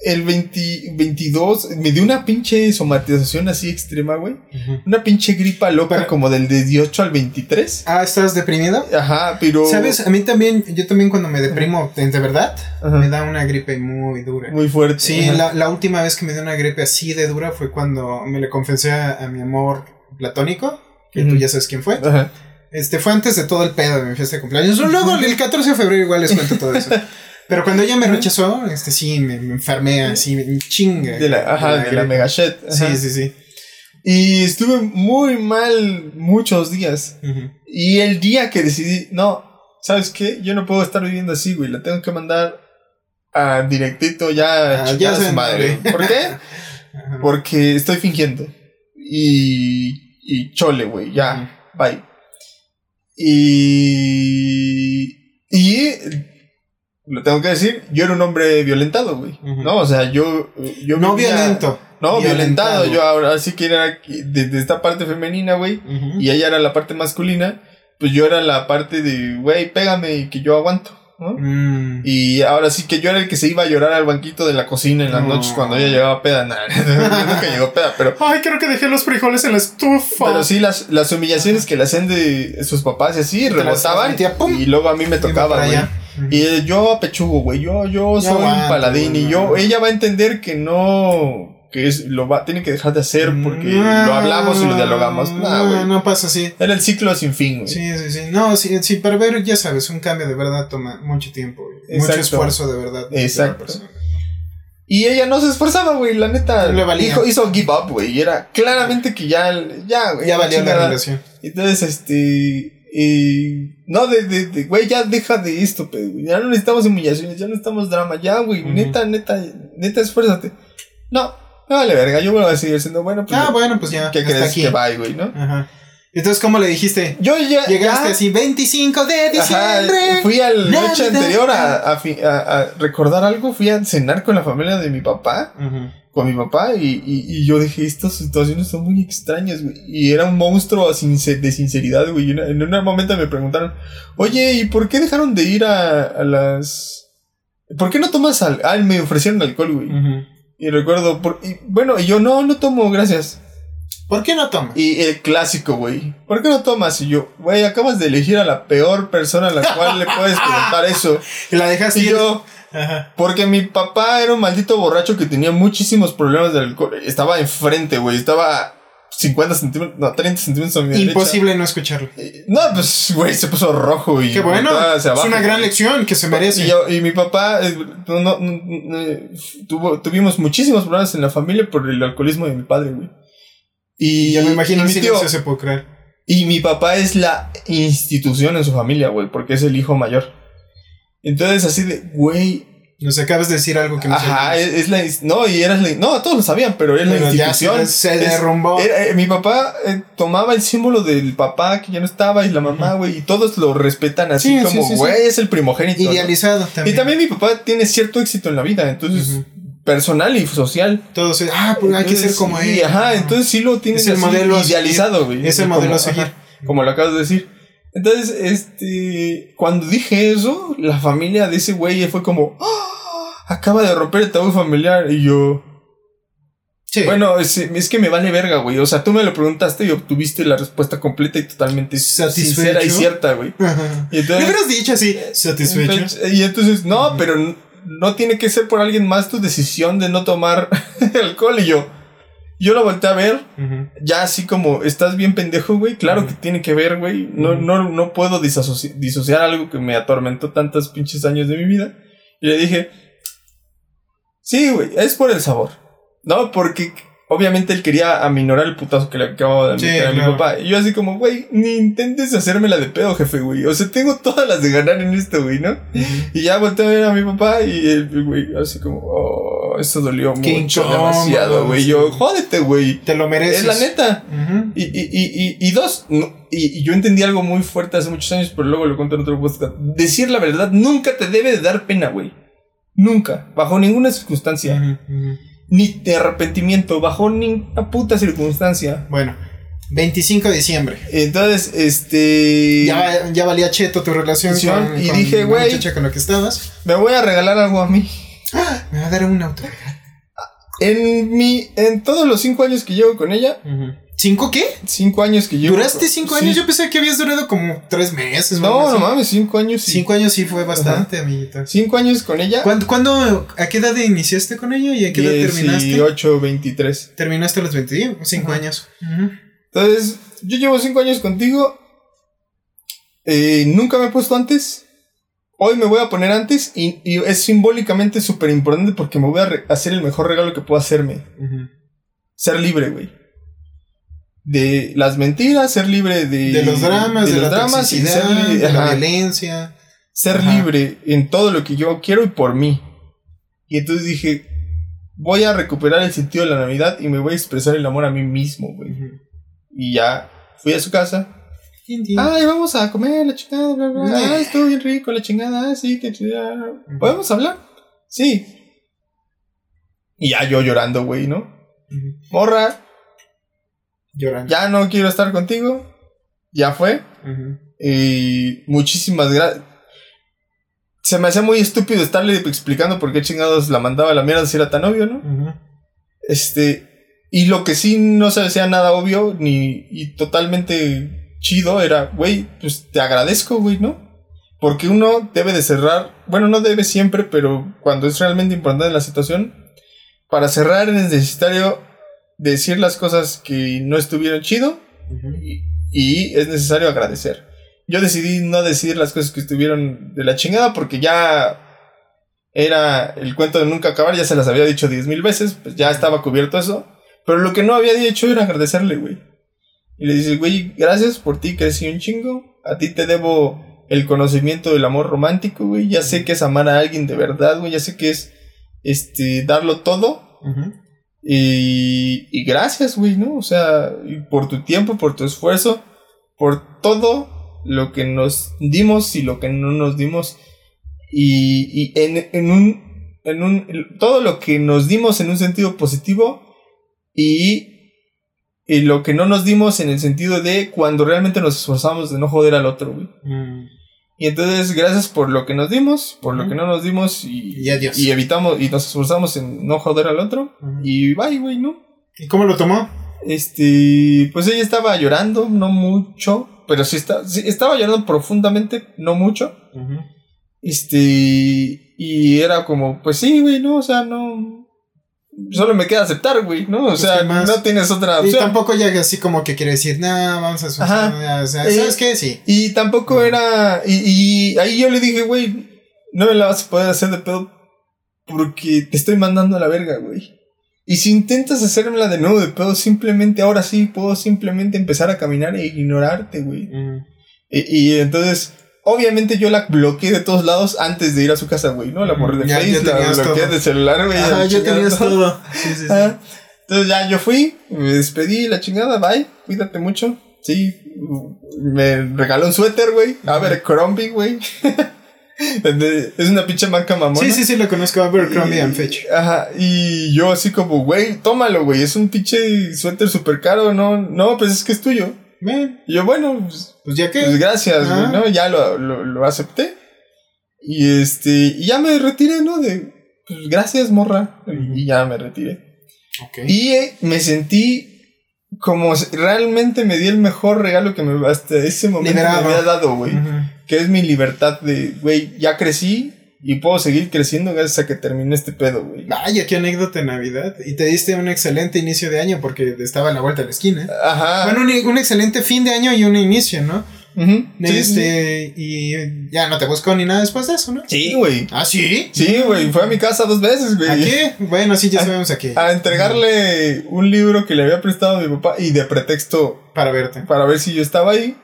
el 20 22 me dio una pinche somatización así extrema, güey. Una pinche gripa loca Pero- como del 18 al 23. Ah, ¿estás deprimido? Ajá, pero. ¿Sabes? A mí también, yo también cuando me deprimo, de verdad, me da una gripe muy dura. Muy fuerte. Sí, la, la última vez que me dio una gripe así de dura fue cuando me le confesé a, a mi amor platónico, que tú ya sabes quién fue. Ajá. Este fue antes de todo el pedo de mi fiesta de cumpleaños. Luego el 14 de febrero igual les cuento todo eso. *laughs* Pero cuando ella me rechazó, este sí, me, me enfermé así, me chinga. De la, ajá, de la gripe. mega shit. ajá. Sí, sí, sí. Y estuve muy mal muchos días. Ujú. Y el día que decidí, no, ¿sabes qué? Yo no puedo estar viviendo así, güey. La tengo que mandar a directito ya. Ah, a ya a su madre. madre. ¿Por qué? *laughs* Ajá. Porque estoy fingiendo. Y. Y chole, güey, ya. Bye. Y. Y. Lo tengo que decir, yo era un hombre violentado, güey. ¿No? O sea, yo. yo No vivía- violento. No, violentado. Violentado. Yo ahora sí que era desde esta parte femenina, güey. Y ella era la parte masculina. Pues yo era la parte de, güey, pégame y que yo aguanto. ¿No? Mm. Y ahora sí que yo era el que se iba a llorar al banquito de la cocina en las No. noches cuando ella llegaba peda. *laughs* Nah, nunca llegó peda, pero. Ay, creo que dejé los frijoles en la estufa. Pero sí, las, las humillaciones que le hacen de sus papás y así, rebotaban. Y luego a mí me tocaba, güey. Y eh, yo apechugo, güey. Yo, yo Ya soy un paladín. Y yo, ella va a entender que no. Que es, lo va, tiene que dejar de hacer porque lo hablamos y lo dialogamos. Nah, No, güey. no pasa así. Era el ciclo sin fin, güey. Sí, sí, sí. No, sí, sí, para ver, ya sabes, un cambio de verdad toma mucho tiempo. Mucho esfuerzo de verdad. Exacto. Y ella no se esforzaba, güey. La neta. Le valía. Hizo, hizo give up, güey. Y era claramente que ya. Ya, güey. Ya valió la relación. Entonces, este. eh, no, de, de, de, güey, ya deja de esto, pe, güey. Ya no necesitamos humillaciones, ya no necesitamos drama. Ya, güey. Neta, neta, neta, esfuérzate. No, me vale verga. Yo voy a seguir siendo bueno. Pues, Ah, bueno, pues ya. ¿Qué crees aquí. que bye, güey, no? Ajá. Entonces, ¿cómo le dijiste? Yo ya. Llegaste ya- así, 25 de Ajá, diciembre. fui a la noche anterior a, a fi- a- a recordar algo. Fui a cenar con la familia de mi papá. Ujú. con mi papá y, y, y yo dije, estas situaciones son muy extrañas, güey. Y era un monstruo de sinceridad, güey. Una- en un momento me preguntaron, oye, ¿y por qué dejaron de ir a, a las... ¿Por qué no tomas al... Ah, me ofrecieron alcohol, güey. Ujú. Y recuerdo, por... y, bueno, y yo no, no tomo, gracias. ¿Por qué no tomas? Y el clásico, güey. ¿Por qué no tomas? Y yo, güey, acabas de elegir a la peor persona a la cual le puedes preguntar *laughs* eso. Y la dejaste Y ir. yo, Ajá. porque mi papá era un maldito borracho que tenía muchísimos problemas de alcohol. Estaba enfrente, güey. Estaba 50 centímetros, no, 30 centímetros a mi derecha. Imposible no escucharlo. Eh, No, pues, güey, se puso rojo y. Qué bueno. Es una gran lección que se merece. Y, yo- y mi papá, eh, no, no, no, eh, tuvo, tuvimos muchísimos problemas en la familia por el alcoholismo de mi padre, güey. Y ya me imagino mi tío, silencio sepulcral. y mi papá es la institución en su familia, güey, porque es el hijo mayor. Entonces, así de, güey, Nos acabas de decir algo que no Ajá, es, es la. No, y eras la. No, todos lo sabían, pero es la ya institución. se, Es- derrumbó. era- eh, mi papá eh, tomaba el símbolo del papá que ya no estaba y la mamá, güey, y todos lo respetan así Sí, sí, como, sí, sí. güey, es el primogénito. ¿no? Idealizado también. Y también mi papá tiene cierto éxito en la vida, entonces, personal y social. Todo se- ah, pues hay que ser como sí, él. Ajá, entonces sí lo tienes Es el modelo idealizado, güey. Es el Como- modelo a ajá, seguir. como lo acabas de decir. Entonces, este, cuando dije eso, la familia de ese güey fue como, "Ah, acaba de romper el tabú familiar. Y yo, Sí. bueno, es, es que me vale verga, güey. O sea, tú me lo preguntaste y obtuviste la respuesta completa y totalmente ¿Satisfecho? sincera y cierta, güey. Y ¿Le entonces, hubieras dicho así, satisfecho? entonces- y entonces, no, pero no tiene que ser por alguien más tu decisión de no tomar *laughs* alcohol. Y yo, Yo lo volteé a ver, ya así como, estás bien pendejo, güey. Claro que tiene que ver, güey. No, no, no puedo disociar algo que me atormentó tantos pinches años de mi vida. Y le dije, sí, güey, es por el sabor. No, porque obviamente él quería aminorar el putazo que le acababa de Sí, meter a mi claro. papá. Y yo así como, güey, ni intentes hacérmela de pedo, jefe, güey. O sea, tengo todas las de ganar en esto, güey, ¿no? Y ya volteé a ver a mi papá y el güey, así como, oh, eso dolió Qué mucho, incómodo, demasiado, güey. Yo, jódete, güey. Te lo mereces. Es la neta. Ujú. Y, y, y, y, y dos, no, y, yo entendí algo muy fuerte hace muchos años, pero luego lo cuento en otro podcast. Decir la verdad nunca te debe de dar pena, güey. Nunca. Bajo ninguna circunstancia. Ni de arrepentimiento. Bajo ninguna puta circunstancia. Bueno, 25 de diciembre. Entonces, este. Ya, ya valía cheto tu relación con, y con dije, güey. con que estabas. Me voy a regalar algo a mí. *gasps* Me va a dar un auto. En mi. En todos los cinco años que llevo con ella. ¿Cinco qué? Cinco años que llevo. ¿Duraste cinco Sí. años? Yo pensé que habías durado como tres meses. No, así. no mames, cinco años. sí. Cinco años sí fue bastante, amiguita. Cinco años con ella. ¿Cuándo, cuándo- a qué edad iniciaste con ella y a qué edad terminaste? 18, 23. Terminaste a los 25 Ajá. años. Entonces, yo llevo cinco años contigo. Eh, nunca me he puesto antes. Hoy me voy a poner antes y, y es simbólicamente súper importante porque me voy a hacer el mejor regalo que puedo hacerme. Ser libre, güey. De las mentiras, ser libre de... De los dramas, de, los la dramas y ser, de la violencia. ser Ajá. libre en todo lo que yo quiero y por mí. Y entonces dije, voy a recuperar el sentido de la Navidad y me voy a expresar el amor a mí mismo, güey. Y ya fui a su casa. Ay, vamos a comer la chingada, bla, bla. Ah, estuvo bien rico la chingada. Sí, que chingada. ¿Podemos hablar? Sí. Y ya yo llorando, güey, ¿no? Morra, Llorando. ya no quiero estar contigo. Ya fue. Y muchísimas gracias. Se me hacía muy estúpido estarle explicando por qué chingados la mandaba a la mierda si era tan obvio, ¿no? Este. Y lo que sí no se hacía nada obvio ni y totalmente chido era, güey, pues te agradezco, güey, ¿no? Porque uno debe de cerrar, bueno, no debe siempre, pero cuando es realmente importante la situación, para cerrar es necesario decir las cosas que no estuvieron chido y, y es necesario agradecer. Yo decidí no decir las cosas que estuvieron de la chingada porque ya era el cuento de nunca acabar, ya se las había dicho diez mil veces, pues ya estaba cubierto eso. Pero lo que no había dicho era agradecerle, güey. Y le dices, güey, gracias por ti, crecí un chingo. A ti te debo el conocimiento del amor romántico, güey. Ya sé que es amar a alguien de verdad, güey. Ya sé que es este darlo todo. Y, y gracias, güey, ¿no? O sea, por tu tiempo, por tu esfuerzo, por todo lo que nos dimos y lo que no nos dimos. Y, y en, en un, en un, todo lo que nos dimos en un sentido positivo y, y lo que no nos dimos en el sentido de cuando realmente nos esforzamos de no joder al otro, güey. Mm. Y entonces, gracias por lo que nos dimos, por lo que no nos dimos y, Y adiós. y evitamos y nos esforzamos en no joder al otro. Y bye, güey, ¿no? ¿Y cómo lo tomó? Este, pues ella estaba llorando, no mucho, pero sí, está, sí estaba llorando profundamente, no mucho. Este, y era como, pues sí, güey, no, o sea, no. Solo me queda aceptar, güey, ¿no? O Pues, sea, no tienes otra Y opción. tampoco llega así como que quiere decir, no, vamos a Ajá. O sea, Eh, ¿sabes qué? Sí. Y tampoco era. Y, y ahí yo le dije, güey, no me la vas a poder hacer de pedo porque te estoy mandando a la verga, güey. Y si intentas hacérmela de nuevo de pedo, simplemente ahora sí puedo simplemente empezar a caminar e ignorarte, güey. Y, y entonces, obviamente yo la bloqueé de todos lados antes de ir a su casa, güey, ¿no? La borré de Ya- ya la bloqueé todo. de celular, güey. Ya tenías todo. todo. Sí, sí, sí. Entonces ya yo fui, me despedí, la chingada, bye, cuídate mucho. Sí, me regaló un suéter, güey. A ver, Crombie, güey. *laughs* Es una pinche marca mamona. Sí, sí, sí, lo conozco. Abercrombie and Fitch. Ajá, y yo así como, güey, tómalo, güey, es un pinche suéter súper caro, no, no, pues es que es tuyo. Y yo, bueno, pues, pues ya que. pues gracias, güey, ¿no? Ya lo, lo, lo acepté. Y este, y ya me retiré, ¿no? De, pues gracias, morra. Y ya me retiré. Y eh, me sentí como realmente me di el mejor regalo que me hasta ese momento me había dado, güey. Que es mi libertad de, güey, ya crecí, y puedo seguir creciendo gracias a que terminé este pedo, güey. Vaya, qué anécdota de Navidad. Y te diste un excelente inicio de año porque estaba a la vuelta de la esquina. Ajá. Bueno, un, un excelente fin de año y un inicio, ¿no? Sí, este, y ya no te buscó ni nada después de eso, ¿no? Sí, güey. Ah, sí. Sí, güey. Fue a mi casa dos veces, güey. ¿A qué? Bueno, sí, ya sabemos a qué. A entregarle un libro que le había prestado a mi papá y de pretexto Para verte. para ver si yo estaba ahí.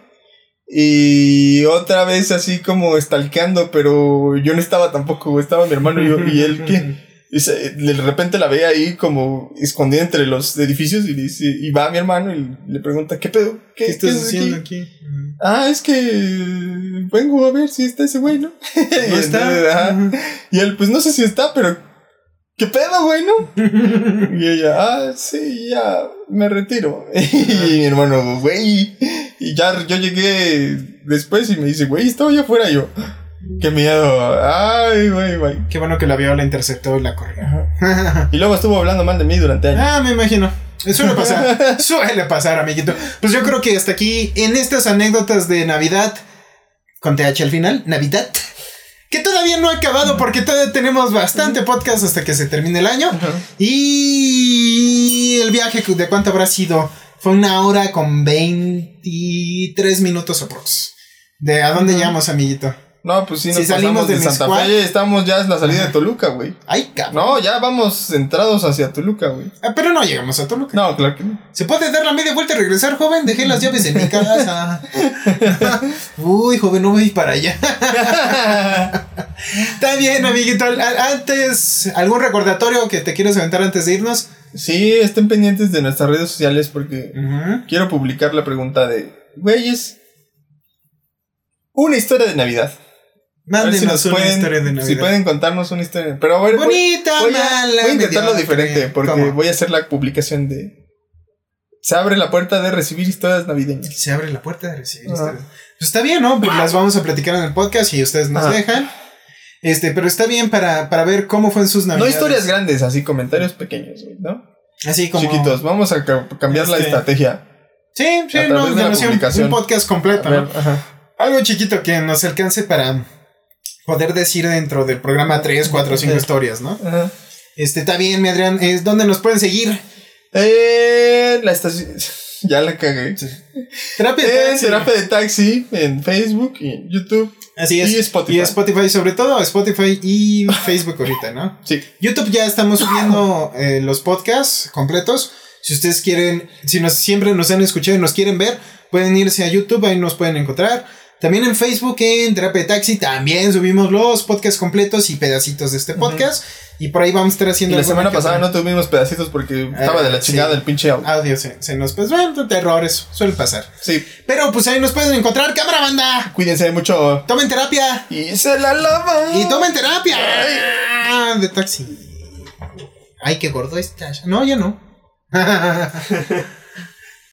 Y otra vez así como estalqueando, pero yo no estaba tampoco, estaba mi hermano y yo, y él que y se- de repente la ve ahí como escondida entre los edificios y dice, y va mi hermano y le pregunta, ¿qué pedo? ¿Qué, ¿Qué estás haciendo aquí?" aquí? Ah, es que vengo a ver si está ese güey, ¿no? ¿No *laughs* está? Y él, pues no sé si está, pero ¿qué pedo, güey, no? *laughs* Y ella, ah, sí, ya, me retiro. *laughs* Y mi hermano, güey. Y ya yo llegué después y me dice, güey, estaba yo afuera. Yo, qué miedo. Ay, güey, güey. Qué bueno que la vio, la interceptó y la corrió. *laughs* Y luego estuvo hablando mal de mí durante años. ah, me imagino. Suele pasar. Suele pasar, amiguito. Pues yo creo que hasta aquí, en estas anécdotas de Navidad, con TH al final, Navidad, que todavía no ha acabado porque todavía tenemos bastante podcast hasta que se termine el año. Y el viaje, ¿de cuánto habrá sido? Fue una hora con 23 minutos aprox. ¿De a dónde llegamos, amiguito? No, pues sí, nos Si salimos de de Santa. Fe. Estamos ya en la salida de Toluca, güey. Ay, cabrón. No, ya vamos centrados hacia Toluca, güey. Ah, pero no llegamos a Toluca. No, claro que no. ¿Se puede dar la media vuelta y regresar, joven? Dejé las llaves en mi casa. *laughs* Uy, joven, no voy para allá. Está bien, amiguito. Antes, ¿algún recordatorio que te quieras aventar antes de irnos? Sí, estén pendientes de nuestras redes sociales porque quiero publicar la pregunta de, güeyes, una historia de Navidad. Ver si Mándenos nos una pueden, historia de Navidad. si pueden contarnos una historia. Pero a ver, voy, Bonita, voy a, mala, voy a intentarlo diferente porque ¿Cómo? voy a hacer la publicación de... Se abre la puerta de recibir historias navideñas. Se abre la puerta de recibir Ajá. historias. Pues está bien, ¿no? Pues las vamos a platicar en el podcast y ustedes nos Ajá. dejan. Este, pero está bien para, para ver cómo fue en sus No navidades. historias grandes, así comentarios pequeños, güey, ¿no? Así como. Chiquitos, vamos a ca- cambiar la Este, estrategia. Sí, sí, A no, no sé, un, publicación. un podcast completo, ver, ¿no? ajá. Algo chiquito que nos alcance para poder decir dentro del programa 3, 4, 5 historias, ¿no? Ajá. Este, está bien, mi Adrián. Es donde nos pueden seguir. Eh, la estación... *laughs* Ya la cagué. Terapia de En Taxi. Terapia de Taxi, en Facebook y en YouTube. Así es. y Spotify. Y Spotify, sobre todo Spotify y *laughs* Facebook ahorita, ¿no? Sí. YouTube ya estamos subiendo eh, los podcasts completos. Si ustedes quieren, si nos, siempre nos han escuchado y nos quieren ver, pueden irse a YouTube, ahí nos pueden encontrar. También en Facebook, en Terapia de Taxi, también subimos los podcasts completos y pedacitos de este podcast. Y por ahí vamos a estar Y haciendo. la alguna semana pasada no tuvimos pedacitos porque estaba de la sí. chingada el pinche audio. Audio se, se nos. Pues bueno, errores, suele pasar. Sí. Pero pues ahí nos pueden encontrar, cámara banda. Cuídense mucho. Tomen terapia. Y se la lava. Y tomen terapia. Ah, de taxi. Ay, qué gordo estás. No, ya no. *laughs*